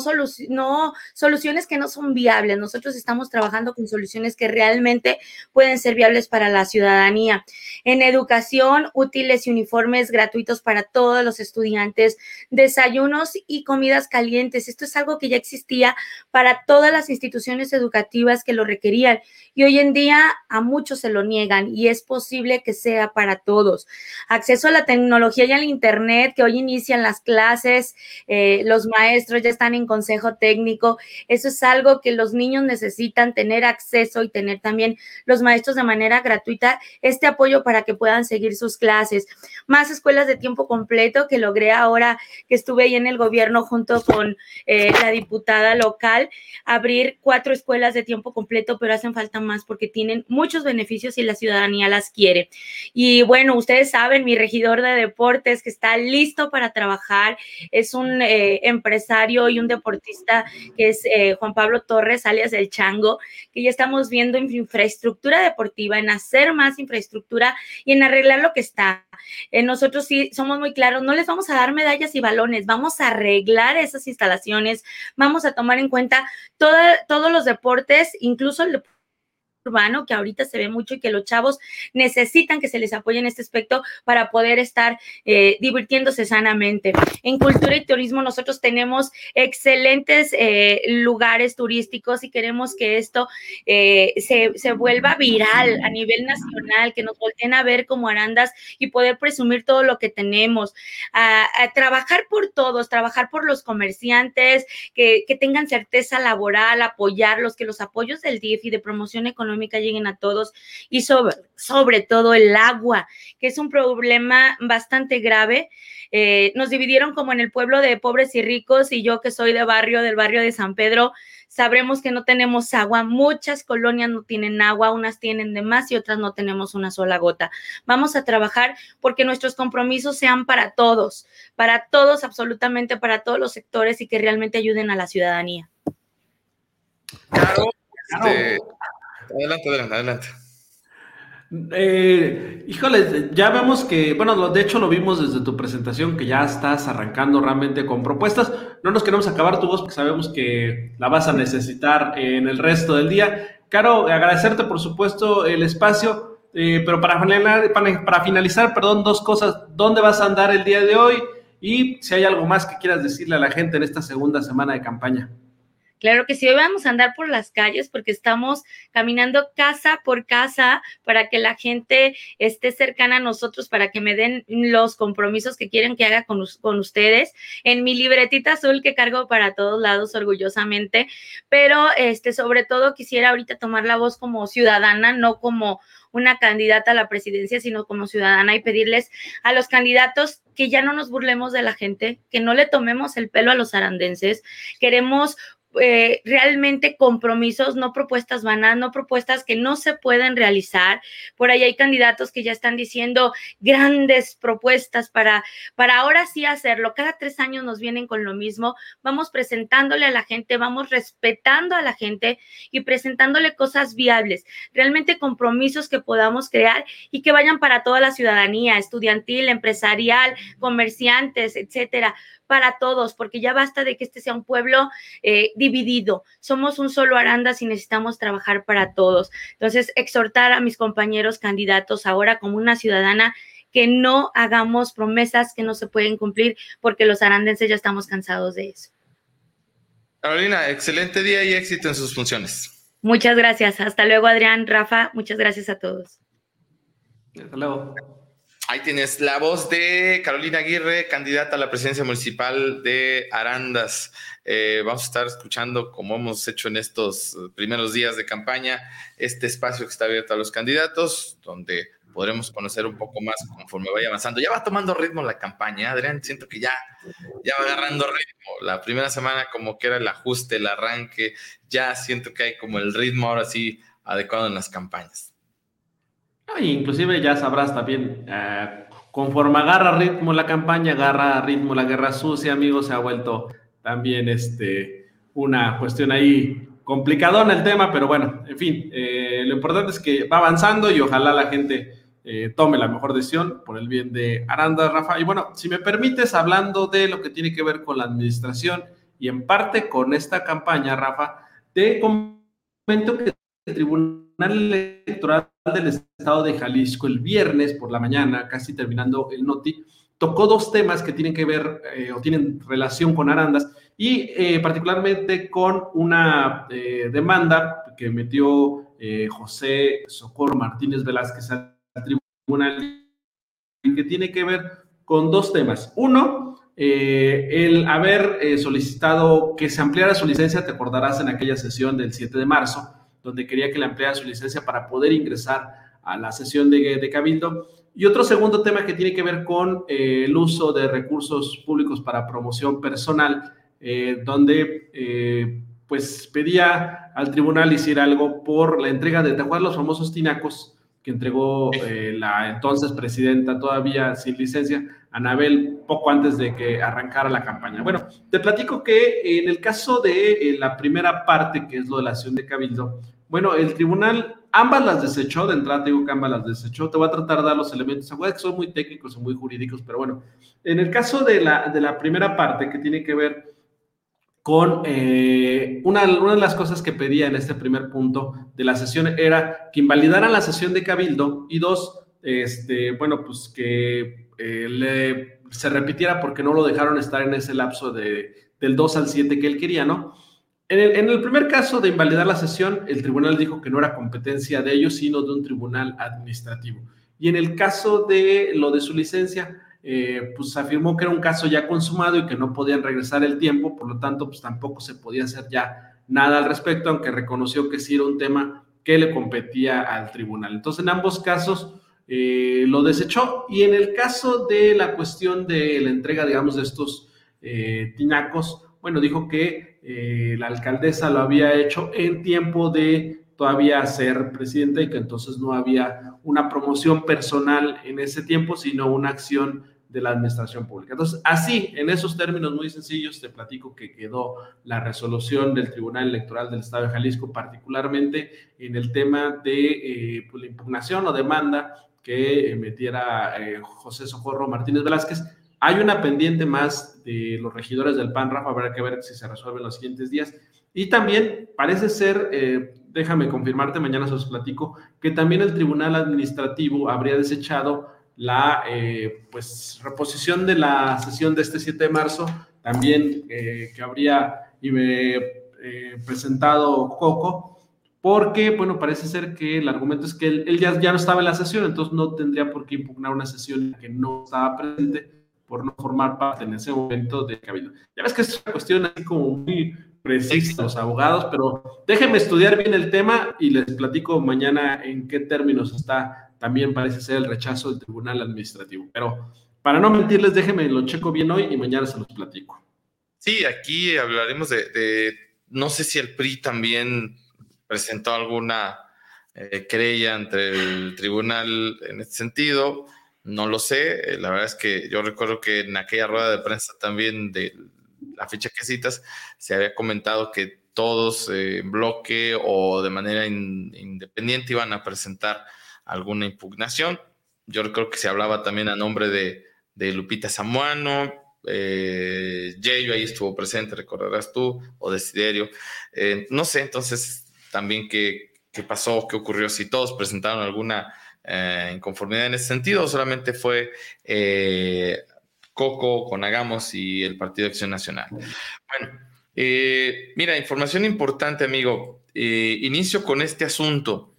Speaker 4: no soluciones que no son viables. Nosotros estamos trabajando con soluciones que realmente pueden ser viables para la ciudadanía. En educación, útiles y uniformes gratuitos para todos los estudiantes, desayunos y comidas calientes. Esto es algo que ya existía para todas las instituciones educativas que lo requerían y hoy en día a muchos se lo niegan y es posible que sea para todos. Acceso a la tecnología y al Internet que hoy inician las clases, eh, los maestros ya están en consejo técnico. Eso es algo que los niños necesitan tener acceso y tener también los maestros de manera gratuita este apoyo para que puedan seguir sus clases. Más escuelas de tiempo completo que logré ahora que estuve ahí en el gobierno junto con eh, la diputada local, abrir cuatro escuelas de tiempo completo, pero hacen falta más porque tienen muchos beneficios y la ciudadanía las quiere. Y bueno, ustedes saben, mi regidor de deportes que está listo para trabajar, es un eh, empresario y un deportista que es eh, Juan Pablo Torres, alias El Chango, que ya estamos viendo en infraestructura deportiva, en hacer más infraestructura y en arreglar lo que está. Eh, nosotros sí somos muy claros, no les vamos a dar medallas y balones, vamos a arreglar esas instalaciones, vamos a tomar en cuenta todos los deportes, incluso el deporte urbano que ahorita se ve mucho y que los chavos necesitan que se les apoye en este aspecto para poder estar eh, divirtiéndose sanamente. En cultura y turismo nosotros tenemos excelentes eh, lugares turísticos y queremos que esto eh, se, se, vuelva viral a nivel nacional, que nos volteen a ver como arandas y poder presumir todo lo que tenemos. A, trabajar por todos, trabajar por los comerciantes, que, que tengan certeza laboral, apoyarlos, que los apoyos del DIF y de promoción económica lleguen a todos y sobre, sobre todo el agua, que es un problema bastante grave. Eh, nos dividieron como en el pueblo de pobres y ricos y yo que soy de barrio, del barrio de San Pedro, sabremos que no tenemos agua. Muchas colonias no tienen agua, unas tienen de más y otras no tenemos una sola gota. Vamos a trabajar porque nuestros compromisos sean para todos, para todos, absolutamente para todos los sectores y que realmente ayuden a la ciudadanía.
Speaker 1: Claro, este, Adelante, adelante, adelante.
Speaker 2: Eh, híjole, ya vemos que, bueno, de hecho lo vimos desde tu presentación que ya estás arrancando realmente con propuestas. No nos queremos acabar tu voz porque sabemos que la vas a necesitar en el resto del día. Caro, agradecerte por supuesto el espacio, eh, pero para, para, para finalizar, perdón, dos cosas. ¿Dónde vas a andar el día de hoy? Y si hay algo más que quieras decirle a la gente en esta segunda semana de campaña.
Speaker 4: Claro que sí, hoy vamos a andar por las calles porque estamos caminando casa por casa para que la gente esté cercana a nosotros, para que me den los compromisos que quieren que haga con, con ustedes. En mi libretita azul que cargo para todos lados orgullosamente, pero este, sobre todo quisiera ahorita tomar la voz como ciudadana, no como una candidata a la presidencia, sino como ciudadana y pedirles a los candidatos que ya no nos burlemos de la gente, que no le tomemos el pelo a los arandenses. Queremos eh, realmente compromisos, no propuestas vanas, no propuestas que no se pueden realizar. Por ahí hay candidatos que ya están diciendo grandes propuestas para, para ahora sí hacerlo. Cada tres años nos vienen con lo mismo. Vamos presentándole a la gente, vamos respetando a la gente y presentándole cosas viables, realmente compromisos que podamos crear y que vayan para toda la ciudadanía, estudiantil, empresarial, comerciantes, etcétera para todos, porque ya basta de que este sea un pueblo eh, dividido. Somos un solo Arandas y necesitamos trabajar para todos. Entonces, exhortar a mis compañeros candidatos ahora como una ciudadana que no hagamos promesas que no se pueden cumplir porque los arandenses ya estamos cansados de eso.
Speaker 1: Carolina, excelente día y éxito en sus funciones.
Speaker 4: Muchas gracias. Hasta luego, Adrián, Rafa. Muchas gracias a todos.
Speaker 2: Hasta luego.
Speaker 1: Ahí tienes la voz de Carolina Aguirre, candidata a la presidencia municipal de Arandas. Eh, vamos a estar escuchando, como hemos hecho en estos primeros días de campaña, este espacio que está abierto a los candidatos, donde podremos conocer un poco más conforme vaya avanzando. Ya va tomando ritmo la campaña, Adrián, siento que ya, ya va agarrando ritmo. La primera semana como que era el ajuste, el arranque, ya siento que hay como el ritmo ahora sí adecuado en las campañas.
Speaker 2: Inclusive ya sabrás también, eh, conforme agarra ritmo la campaña, agarra ritmo la guerra sucia, amigos, se ha vuelto también este, una cuestión ahí complicadona el tema, pero bueno, en fin, eh, lo importante es que va avanzando y ojalá la gente eh, tome la mejor decisión por el bien de Aranda, Rafa. Y bueno, si me permites, hablando de lo que tiene que ver con la administración y en parte con esta campaña, Rafa, te comento que el Tribunal Electoral del Estado de Jalisco el viernes por la mañana, casi terminando el noti, tocó dos temas que tienen que ver eh, o tienen relación con Arandas y eh, particularmente con una demanda que metió José Socorro Martínez Velázquez tribunal que tiene que ver con dos temas. Uno, eh, el haber eh, solicitado que se ampliara su licencia, te acordarás en aquella sesión del 7 de marzo, donde quería que le ampliara su licencia para poder ingresar a la sesión de, Cabildo. Y otro segundo tema que tiene que ver con eh, el uso de recursos públicos para promoción personal, donde pues pedía al tribunal hiciera algo por la entrega de, ¿te acuerdas los famosos tinacos? que entregó eh, la entonces presidenta todavía sin licencia, Anabel, poco antes de que arrancara la campaña. Bueno, te platico que en el caso de eh, la primera parte, que es lo de la acción de Cabildo, bueno, el tribunal ambas las desechó, de entrada digo que ambas las desechó, te voy a tratar de dar los elementos, que son muy técnicos y muy jurídicos, pero bueno, en el caso de la, de la primera parte que tiene que ver con eh, una, de las cosas que pedía en este primer punto de la sesión era que invalidaran la sesión de Cabildo y dos, este, bueno, pues que eh, le, se repitiera porque no lo dejaron estar en ese lapso de, del 2 al 7 que él quería, ¿no? En el, primer caso de invalidar la sesión, el tribunal dijo que no era competencia de ellos, sino de un tribunal administrativo. Y en el caso de lo de su licencia, eh, pues afirmó que era un caso ya consumado y que no podían regresar el tiempo, por lo tanto, pues tampoco se podía hacer ya nada al respecto, aunque reconoció que sí era un tema que le competía al tribunal. Entonces, en ambos casos eh, lo desechó y en el caso de la cuestión de la entrega, digamos, de estos eh, tinacos, bueno, dijo que la alcaldesa lo había hecho en tiempo de todavía ser presidente y que entonces no había una promoción personal en ese tiempo, sino una acción de la administración pública. Entonces, así, en esos términos muy sencillos, te platico que quedó la resolución del Tribunal Electoral del Estado de Jalisco, particularmente en el tema de eh, pues, la impugnación o demanda que emitiera eh, José Socorro Martínez Velázquez. Hay una pendiente más de los regidores del PAN, Rafa, habrá que ver si se resuelve en los siguientes días. Y también parece ser, eh, déjame confirmarte, mañana se los platico, que también el Tribunal Administrativo habría desechado la eh, pues, reposición de la sesión de este 7 de marzo, también eh, que habría eh, presentado Coco, porque, bueno, parece ser que el argumento es que él, ya, ya, no estaba en la sesión, entonces no tendría por qué impugnar una sesión que no estaba presente por no formar parte en ese momento de cabildo. Ya ves que es una cuestión así como muy precisa los abogados, pero déjenme estudiar bien el tema y les platico mañana en qué términos está también parece ser el rechazo del Tribunal Administrativo. Pero para no mentirles, déjenme, lo checo bien hoy y mañana se los platico.
Speaker 1: Sí, aquí hablaremos de, no sé si el PRI también presentó alguna eh, querella entre el tribunal en este sentido, no lo sé, eh, la verdad es que yo recuerdo que en aquella rueda de prensa también de la ficha que citas, se había comentado que todos eh, en bloque o de manera independiente iban a presentar alguna impugnación. Yo creo que se hablaba también a nombre de, Lupita Samuano, eh, ahí estuvo presente, recordarás tú, o Desiderio. Eh, no sé entonces también qué, qué, pasó, qué ocurrió, si todos presentaron alguna eh, inconformidad en ese sentido, solamente fue eh, Coco con Hagamos y el Partido de Acción Nacional. Bueno, eh, mira, información importante, amigo. inicio con este asunto.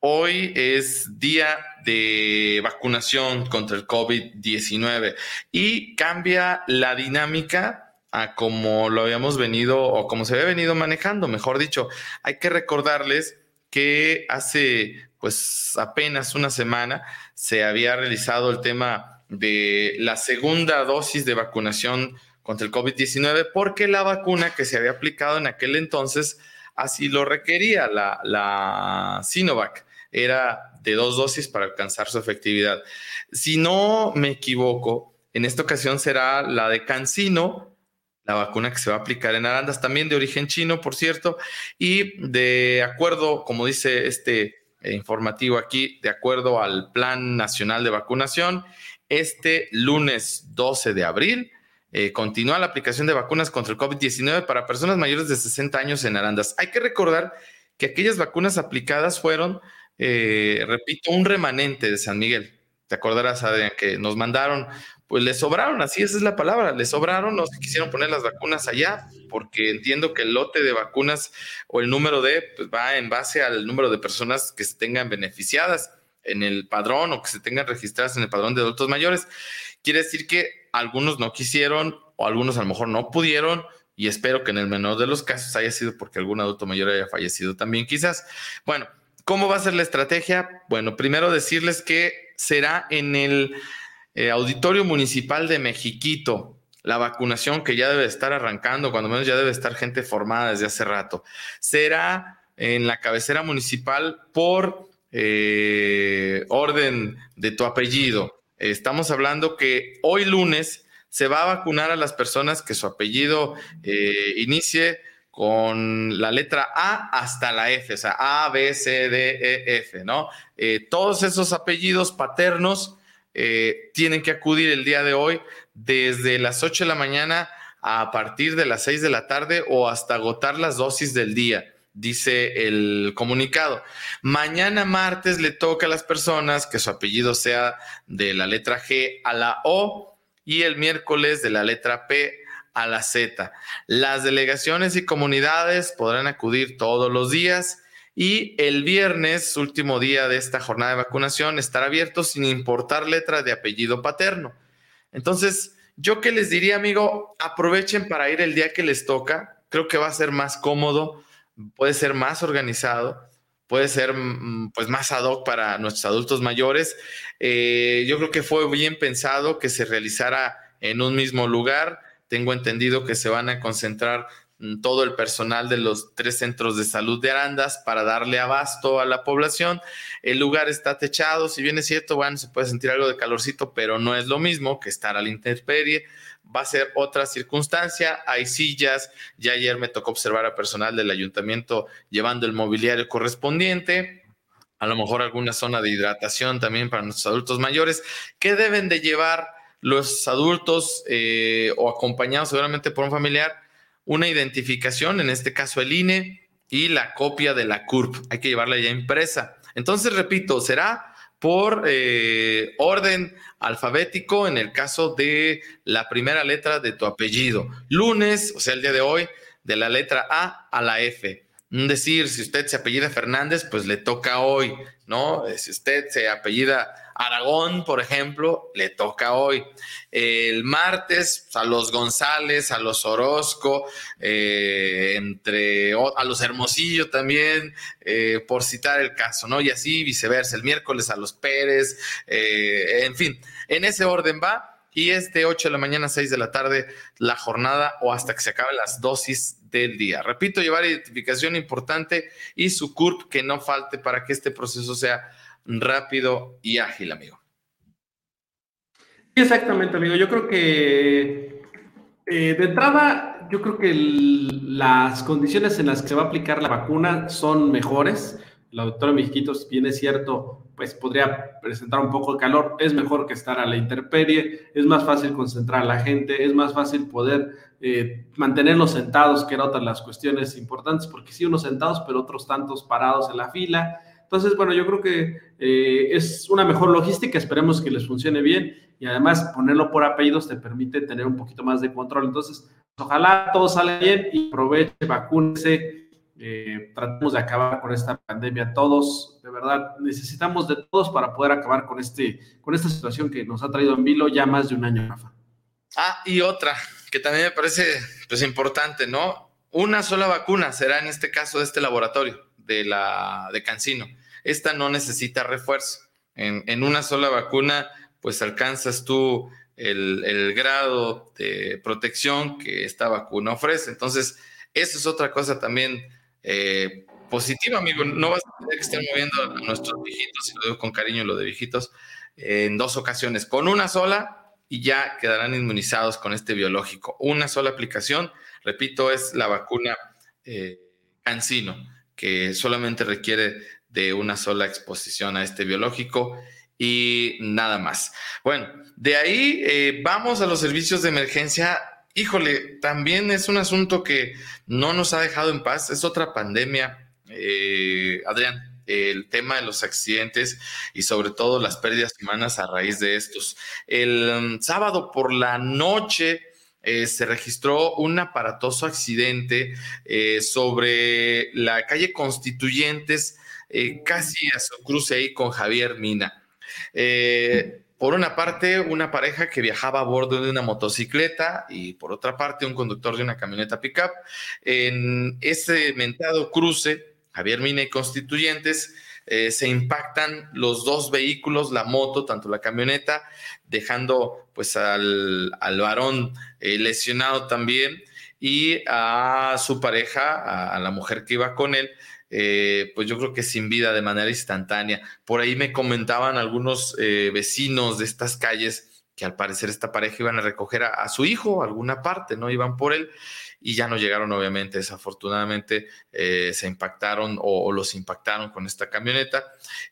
Speaker 1: Hoy es día de vacunación contra el COVID-19 y cambia la dinámica a como lo habíamos venido o como se había venido manejando, mejor dicho. Hay que recordarles que hace pues apenas una semana se había realizado el tema de la segunda dosis de vacunación contra el COVID-19 porque la vacuna que se había aplicado en aquel entonces así lo requería, la, la Sinovac era de dos dosis para alcanzar su efectividad. Si no me equivoco, en esta ocasión será la de Cancino, la vacuna que se va a aplicar en Arandas, también de origen chino, por cierto, y de acuerdo, como dice este informativo aquí, de acuerdo al Plan Nacional de Vacunación, este lunes 12 de abril eh, continúa la aplicación de vacunas contra el COVID-19 para personas mayores de 60 años en Arandas. Hay que recordar que aquellas vacunas aplicadas fueron eh, repito, un remanente de San Miguel. Te acordarás, Adrián, que nos mandaron, pues le sobraron, así esa es la palabra, le sobraron, no se quisieron poner las vacunas allá, porque entiendo que el lote de vacunas o el número de, pues va en base al número de personas que se tengan beneficiadas en el padrón o que se tengan registradas en el padrón de adultos mayores. Quiere decir que algunos no quisieron o algunos a lo mejor no pudieron y espero que en el menor de los casos haya sido porque algún adulto mayor haya fallecido también quizás. Bueno, ¿Cómo va a ser la estrategia? Bueno, primero decirles que será en el eh, Auditorio Municipal de Mexiquito la vacunación que ya debe estar arrancando, cuando menos ya debe estar gente formada desde hace rato. Será en la cabecera municipal por eh, orden de tu apellido. Estamos hablando que hoy lunes se va a vacunar a las personas que su apellido eh, inicie con la letra A hasta la F, o sea, A, B, C, D, E, F, ¿no? Todos esos apellidos paternos eh, tienen que acudir el día de hoy desde las 8 de la mañana a partir de las 6 de la tarde o hasta agotar las dosis del día dice el comunicado. Mañana martes le toca a las personas que su apellido sea de la letra G a la O y el miércoles de la letra P a la Z. Las delegaciones y comunidades podrán acudir todos los días y el viernes, último día de esta jornada de vacunación, estará abierto sin importar letra de apellido paterno. Entonces, yo que les diría, amigo, aprovechen para ir el día que les toca. Creo que va a ser más cómodo, puede ser más organizado puede ser mm, pues más ad hoc para nuestros adultos mayores. Eh, yo creo que fue bien pensado que se realizara en un mismo lugar. Tengo entendido que se van a concentrar todo el personal de los tres centros de salud de Arandas para darle abasto a la población. El lugar está techado, si bien es cierto, bueno, se puede sentir algo de calorcito, pero no es lo mismo que estar a la intemperie. Va a ser otra circunstancia, hay sillas, ya ayer me tocó observar a personal del ayuntamiento llevando el mobiliario correspondiente, a lo mejor alguna zona de hidratación también para nuestros adultos mayores, que deben de llevar los adultos eh, o acompañados seguramente por un familiar, una identificación, en este caso el INE, y la copia de la CURP. Hay que llevarla ya impresa. Entonces, repito, será por eh, orden alfabético en el caso de la primera letra de tu apellido. Lunes, o sea, el día de hoy, de la letra A a la F. Es decir, si usted se apellida Fernández, pues le toca hoy, ¿no? Si usted se apellida Aragón, por ejemplo, le toca hoy. El martes a los González, a los Orozco, eh, entre a los Hermosillo también, eh, por citar el caso, ¿no? Y así viceversa. El miércoles a los Pérez, eh, en fin, en ese orden va. Y este 8 de la mañana, 6 de la tarde, la jornada o hasta que se acaben las dosis del día. Repito, llevar identificación importante y su CURP que no falte para que este proceso sea rápido y ágil, amigo.
Speaker 2: Exactamente, amigo. Yo creo que eh, de entrada, yo creo que las condiciones en las que se va a aplicar la vacuna son mejores. La doctora Mijitos, bien es cierto, pues podría presentar un poco de calor. Es mejor que estar a la intemperie, es más fácil concentrar a la gente, es más fácil poder eh, mantenerlos sentados, que eran otras las cuestiones importantes, porque sí, unos sentados, pero otros tantos parados en la fila Entonces, bueno, yo creo que eh, es una mejor logística, esperemos que les funcione bien y además ponerlo por apellidos te permite tener un poquito más de control. Entonces, ojalá todo salga bien y aproveche, vacúnese, eh, tratemos de acabar con esta pandemia todos, de verdad, necesitamos de todos para poder acabar con, este, con esta situación que nos ha traído en vilo ya más de un año, Rafa.
Speaker 1: Ah, y otra que también me parece pues importante, ¿no? Una sola vacuna será en este caso de este laboratorio de la de Cancino. Esta no necesita refuerzo. En, en una sola vacuna, pues alcanzas tú el, el, grado de protección que esta vacuna ofrece. Entonces, eso es otra cosa también eh, positiva, amigo. No vas a tener que estar moviendo a nuestros viejitos, y lo digo con cariño lo de viejitos, en dos ocasiones. Con una sola, y ya quedarán inmunizados con este biológico. Una sola aplicación, repito, es la vacuna eh, Cancino, que solamente requiere de una sola exposición a este biológico y nada más. Bueno, de ahí eh, vamos a los servicios de emergencia. Híjole, también es un asunto que no nos ha dejado en paz, es otra pandemia, eh, Adrián el tema de los accidentes y sobre todo las pérdidas humanas a raíz de estos. El um, sábado por la noche eh, se registró un aparatoso accidente eh, sobre la calle Constituyentes, eh, casi a su cruce ahí con Javier Mina. por una parte, una pareja que viajaba a bordo de una motocicleta y por otra parte, un conductor de una camioneta pickup. En ese mentado cruce, Javier Mina y Constituyentes, eh, se impactan los dos vehículos, la moto, tanto la camioneta, dejando pues al, varón eh, lesionado también y a su pareja, a, la mujer que iba con él, eh, pues yo creo que sin vida de manera instantánea. Por ahí me comentaban algunos vecinos de estas calles que al parecer esta pareja iban a recoger a, a su hijo, alguna parte, ¿no? Iban por él y ya no llegaron, obviamente, desafortunadamente eh, se impactaron o, los impactaron con esta camioneta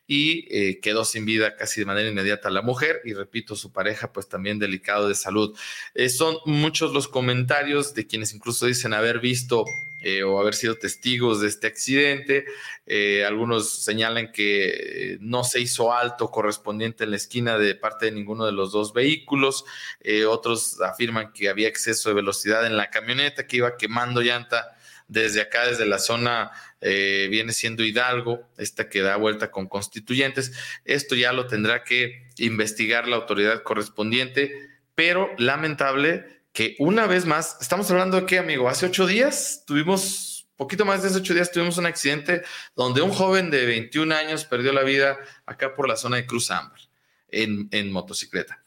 Speaker 1: y eh, quedó sin vida casi de manera inmediata la mujer y repito, su pareja pues también delicado de salud. Eh, son muchos los comentarios de quienes incluso dicen haber visto o haber sido testigos de este accidente. algunos señalan que no se hizo alto correspondiente en la esquina de parte de ninguno de los dos vehículos. otros afirman que había exceso de velocidad en la camioneta, que iba quemando llanta desde acá, desde la zona, eh, viene siendo Hidalgo, esta que da vuelta con constituyentes. Esto ya lo tendrá que investigar la autoridad correspondiente, pero lamentable que una vez más, estamos hablando de qué, amigo, hace ocho días tuvimos, poquito más de ocho días, tuvimos un accidente donde un joven de 21 años perdió la vida acá por la zona de Cruz Ámbar en, motocicleta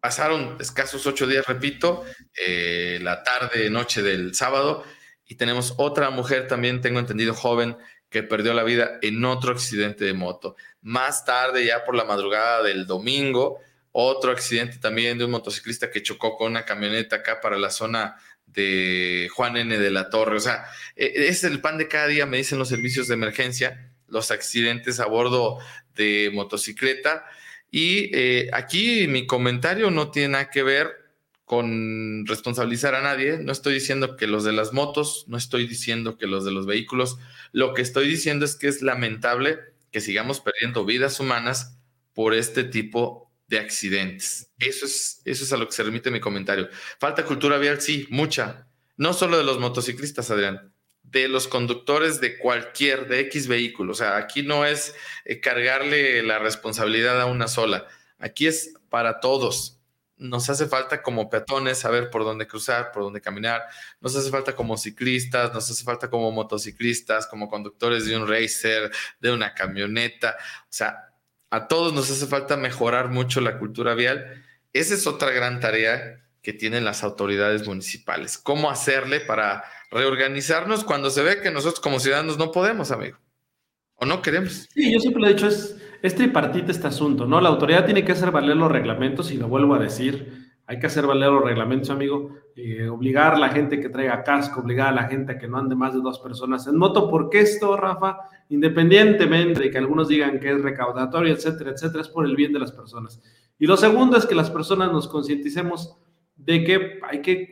Speaker 1: pasaron escasos ocho días, repito, eh, la tarde, noche del sábado, y tenemos otra mujer también, tengo entendido, joven, que perdió la vida en otro accidente de moto. Más tarde, ya por la madrugada del domingo, otro accidente también de un motociclista que chocó con una camioneta acá para la zona de Juan N. de la Torre. O sea, e, es el pan de cada día, me dicen los servicios de emergencia, los accidentes a bordo de motocicleta. Y eh, aquí mi comentario no tiene nada que ver con responsabilizar a nadie. No estoy diciendo que los de las motos, no estoy diciendo que los de los vehículos. Lo que estoy diciendo es que es lamentable que sigamos perdiendo vidas humanas por este tipo de accidentes. Eso es, eso es a lo que se remite mi comentario. Falta cultura vial, sí, mucha. No solo de los motociclistas, Adrián de los conductores de cualquier, de X vehículo. O sea, aquí no es eh, cargarle la responsabilidad a una sola. Aquí es para todos. Nos hace falta como peatones saber por dónde cruzar, por dónde caminar. Nos hace falta como ciclistas, nos hace falta como motociclistas, como conductores de un racer, de una camioneta. O sea, a todos nos hace falta mejorar mucho la cultura vial. Esa es otra gran tarea que tienen las autoridades municipales. ¿Cómo hacerle para reorganizarnos cuando se ve que nosotros como ciudadanos no podemos, amigo? ¿O no queremos?
Speaker 2: Sí, yo siempre lo he dicho, es, es tripartita este asunto, ¿no? La autoridad tiene que hacer valer los reglamentos y lo vuelvo a decir, hay que hacer valer los reglamentos, amigo, eh, obligar a la gente que traiga casco, obligar a la gente a que no ande más de dos personas en moto, porque esto, Rafa, independientemente de que algunos digan que es recaudatorio, etcétera, etcétera, es por el bien de las personas. Y lo segundo es que las personas nos concienticemos de que hay que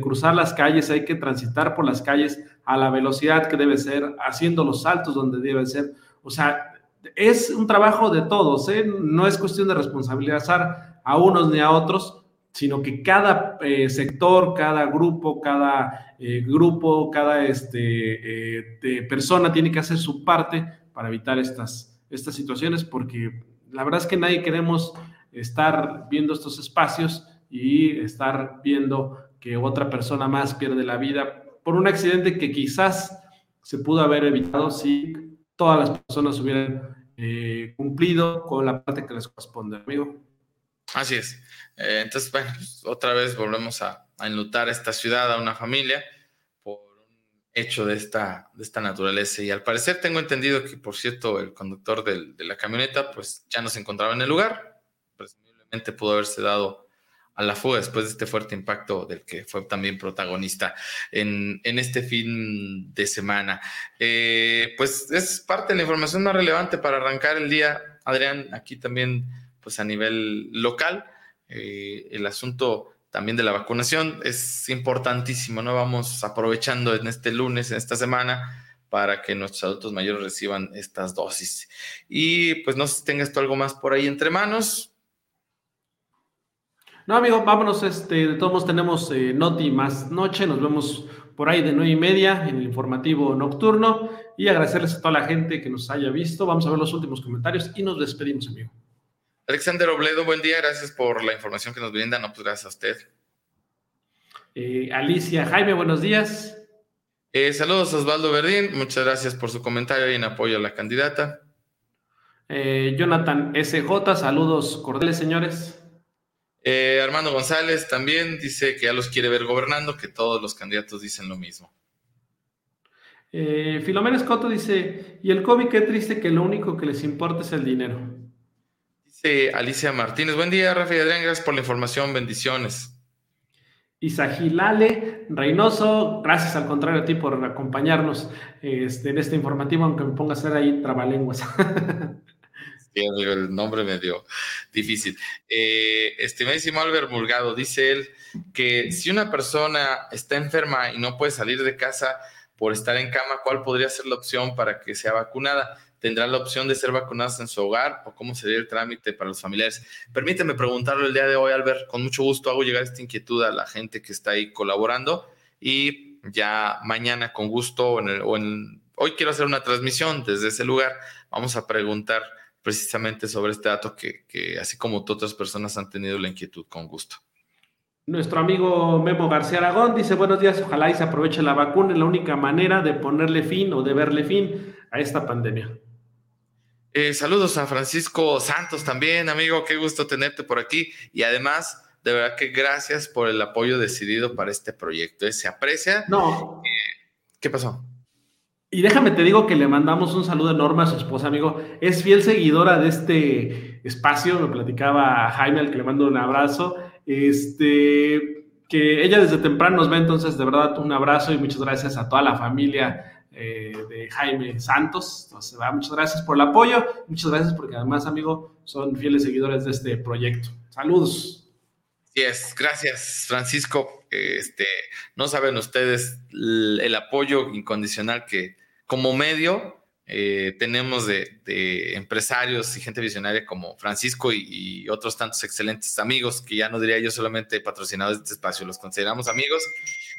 Speaker 2: cruzar las calles, hay que transitar por las calles a la velocidad que debe ser, haciendo los saltos donde debe ser. O sea, es un trabajo de todos, ¿eh? no es cuestión de responsabilizar a unos ni a otros, sino que cada eh, sector, cada grupo, cada eh, grupo, cada este, de persona tiene que hacer su parte para evitar estas, estas situaciones, porque la verdad es que nadie queremos estar viendo estos espacios y estar viendo que otra persona más pierde la vida por un accidente que quizás se pudo haber evitado si todas las personas hubieran eh, cumplido con la parte que les corresponde, amigo.
Speaker 1: Así es. Eh, entonces, bueno, pues, otra vez volvemos a, enlutar a esta ciudad, a una familia, por un hecho de esta, de esta naturaleza. Y al parecer tengo entendido que, por cierto, el conductor de la camioneta, pues ya no se encontraba en el lugar. Presumiblemente pudo haberse dado a la fuga después de este fuerte impacto del que fue también protagonista en, este fin de semana. Eh, pues es parte de la información más relevante para arrancar el día, Adrián, aquí también pues a nivel local. Eh, el asunto también de la vacunación es importantísimo, ¿no? Vamos aprovechando en este lunes, en esta semana, para que nuestros adultos mayores reciban estas dosis. Y pues no sé si tengas tú algo más por ahí entre manos.
Speaker 2: No, amigo, vámonos. Este, de todos modos tenemos eh, Noti más noche. Nos vemos por ahí de nueve y media en el informativo nocturno. Y agradecerles a toda la gente que nos haya visto. Vamos a ver los últimos comentarios y nos despedimos, amigo.
Speaker 1: Alexander Obledo, buen día. Gracias por la información que nos brindan. No, pues gracias a usted.
Speaker 2: Eh, Alicia Jaime, buenos días.
Speaker 1: Eh, saludos Osvaldo Verdín. Muchas gracias por su comentario y en apoyo a la candidata.
Speaker 2: Jonathan SJ, saludos cordiales, señores.
Speaker 1: Eh, Armando González también dice que ya los quiere ver gobernando, que todos los candidatos dicen lo mismo.
Speaker 2: Eh, Filomena Escoto dice, y el COVID qué triste que lo único que les importa es el dinero.
Speaker 1: Dice Alicia Martínez, buen día Rafa y Adrián, gracias por la información, bendiciones.
Speaker 2: Isagilale Reynoso, gracias al contrario a ti por acompañarnos este, en este informativo, aunque me ponga a hacer ahí trabalenguas.
Speaker 1: el nombre medio difícil. Eh, estimadísimo Albert Mulgado, dice él que si una persona está enferma y no puede salir de casa por estar en cama, ¿cuál podría ser la opción para que sea vacunada? ¿Tendrá la opción de ser vacunadas en su hogar o cómo sería el trámite para los familiares? Permíteme preguntarlo el día de hoy, Albert. Con mucho gusto hago llegar esta inquietud a la gente que está ahí colaborando y ya mañana con gusto o en hoy quiero hacer una transmisión desde ese lugar. Vamos a preguntar precisamente sobre este dato que, así como otras personas han tenido la inquietud con gusto.
Speaker 2: Nuestro amigo Memo García Aragón dice, buenos días, ojalá y se aproveche la vacuna, es la única manera de ponerle fin o de verle fin a esta pandemia.
Speaker 1: Eh, saludos a Francisco Santos también, amigo, qué gusto tenerte por aquí y además, de verdad que gracias por el apoyo decidido para este proyecto, ¿eh? se aprecia.
Speaker 2: No.
Speaker 1: Eh, ¿Qué pasó?
Speaker 2: Y déjame te digo que le mandamos un saludo enorme a su esposa, amigo. Es fiel seguidora de este espacio. Me platicaba Jaime, al que le mando un abrazo. Este, que ella desde temprano nos ve, entonces de verdad un abrazo y muchas gracias a toda la familia eh, de Jaime Santos. Entonces, muchas gracias por el apoyo. Muchas gracias porque además, amigo, son fieles seguidores de este proyecto. Saludos.
Speaker 1: Sí, es. Gracias, Francisco. Este, no saben ustedes el apoyo incondicional que como medio eh, tenemos de, empresarios y gente visionaria como Francisco y, otros tantos excelentes amigos, que ya no diría yo solamente patrocinados de este espacio, los consideramos amigos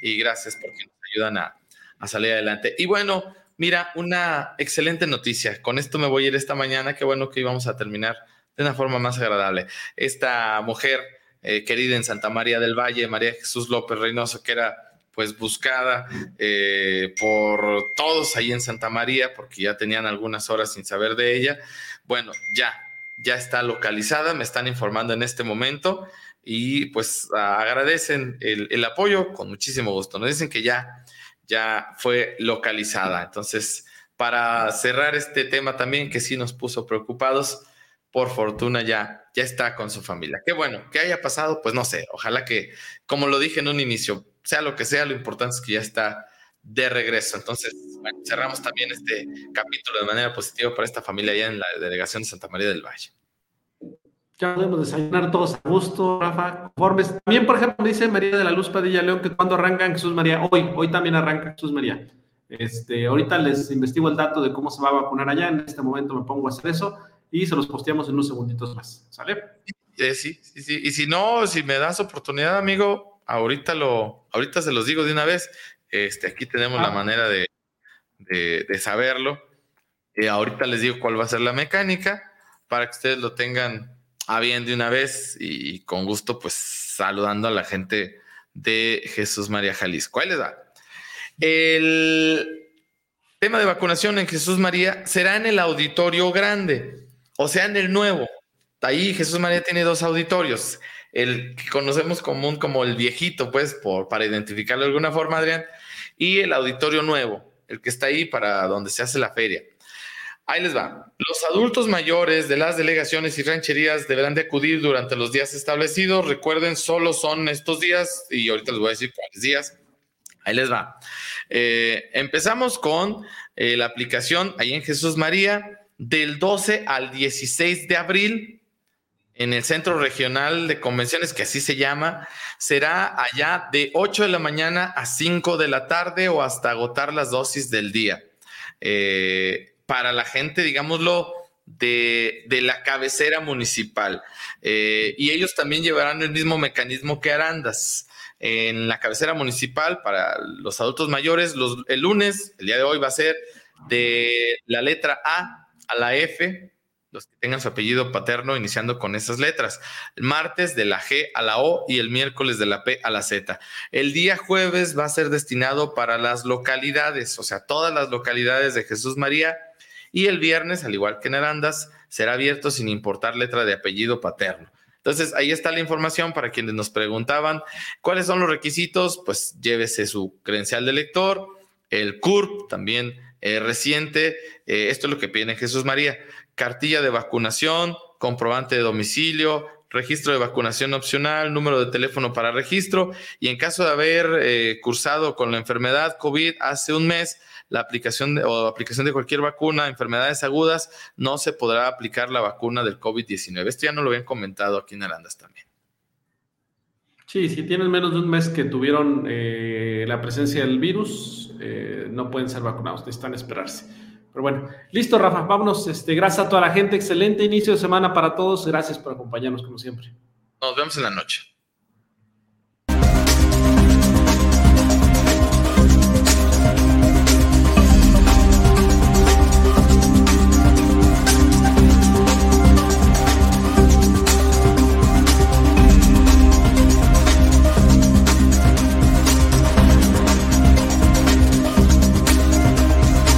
Speaker 1: y gracias porque nos ayudan a, a salir adelante. Y bueno, mira, una excelente noticia. Con esto me voy a ir esta mañana. Qué bueno que íbamos a terminar de una forma más agradable. Esta mujer eh, querida en Santa María del Valle, María Jesús López Reynoso, que era pues buscada eh, por todos ahí en Santa María, porque ya tenían algunas horas sin saber de ella. Bueno, ya, ya está localizada, me están informando en este momento y pues agradecen el, apoyo con muchísimo gusto. Nos dicen que ya, ya fue localizada. Entonces, para cerrar este tema también, que sí nos puso preocupados, por fortuna ya, ya está con su familia. Qué bueno, que haya pasado, pues no sé, ojalá que, como lo dije en un inicio, sea lo que sea, lo importante es que ya está de regreso. Entonces, cerramos también este capítulo de manera positiva para esta familia allá en la delegación de Santa María del Valle.
Speaker 2: Ya podemos desayunar todos a gusto, Rafa, conformes. También, por ejemplo, dice María de la Luz Padilla León que cuando arrancan Jesús María, hoy, hoy también arranca Jesús María. Este, ahorita les investigo el dato de cómo se va a vacunar allá. En este momento me pongo a hacer eso y se los posteamos en unos segunditos más. ¿Sale?
Speaker 1: Eh, sí, sí, sí. Y si no, si me das oportunidad, amigo, ahorita lo, ahorita se los digo de una vez. Este, aquí tenemos la ah. manera de, de, saberlo. Eh, ahorita les digo cuál va a ser la mecánica para que ustedes lo tengan a bien de una vez y, con gusto, pues saludando a la gente de Jesús María Jalisco. Ahí les da. El tema de vacunación en Jesús María será en el auditorio grande, o sea, en el nuevo. Ahí Jesús María tiene dos auditorios. El que conocemos común como el viejito, pues, por, para identificarlo de alguna forma, Adrián, y el auditorio nuevo, el que está ahí para donde se hace la feria. Ahí les va. Los adultos mayores de las delegaciones y rancherías deberán de acudir durante los días establecidos. Recuerden, solo son estos días y ahorita les voy a decir cuáles días. Ahí les va. Eh, empezamos con eh, la aplicación ahí en Jesús María del 12 al 16 de abril en el Centro Regional de Convenciones, que así se llama, será allá de 8 de la mañana a 5 de la tarde o hasta agotar las dosis del día. Eh, para la gente, digámoslo, de, la cabecera municipal. y ellos también llevarán el mismo mecanismo que Arandas en la cabecera municipal para los adultos mayores. el lunes, el día de hoy, va a ser de la letra A a la F, los que tengan su apellido paterno iniciando con esas letras. El martes de la G a la O y el miércoles de la P a la Z. El día jueves va a ser destinado para las localidades, o sea, todas las localidades de Jesús María. Y el viernes, al igual que en Arandas, será abierto sin importar letra de apellido paterno. Entonces, ahí está la información para quienes nos preguntaban cuáles son los requisitos, pues llévese su credencial de lector, el CURP también eh, reciente, eh, esto es lo que pide Jesús María, cartilla de vacunación, comprobante de domicilio, registro de vacunación opcional, número de teléfono para registro y en caso de haber eh, cursado con la enfermedad COVID hace un mes, la aplicación de, o aplicación de cualquier vacuna, enfermedades agudas, no se podrá aplicar la vacuna del COVID-19. Esto ya no lo habían comentado aquí en Arandas también.
Speaker 2: Sí, si tienen menos de un mes que tuvieron eh, la presencia del virus, eh, no pueden ser vacunados, necesitan esperarse. Pero bueno, listo, Rafa, vámonos. Este, gracias a toda la gente, excelente inicio de semana para todos. Gracias por acompañarnos como siempre.
Speaker 1: Nos vemos en la noche.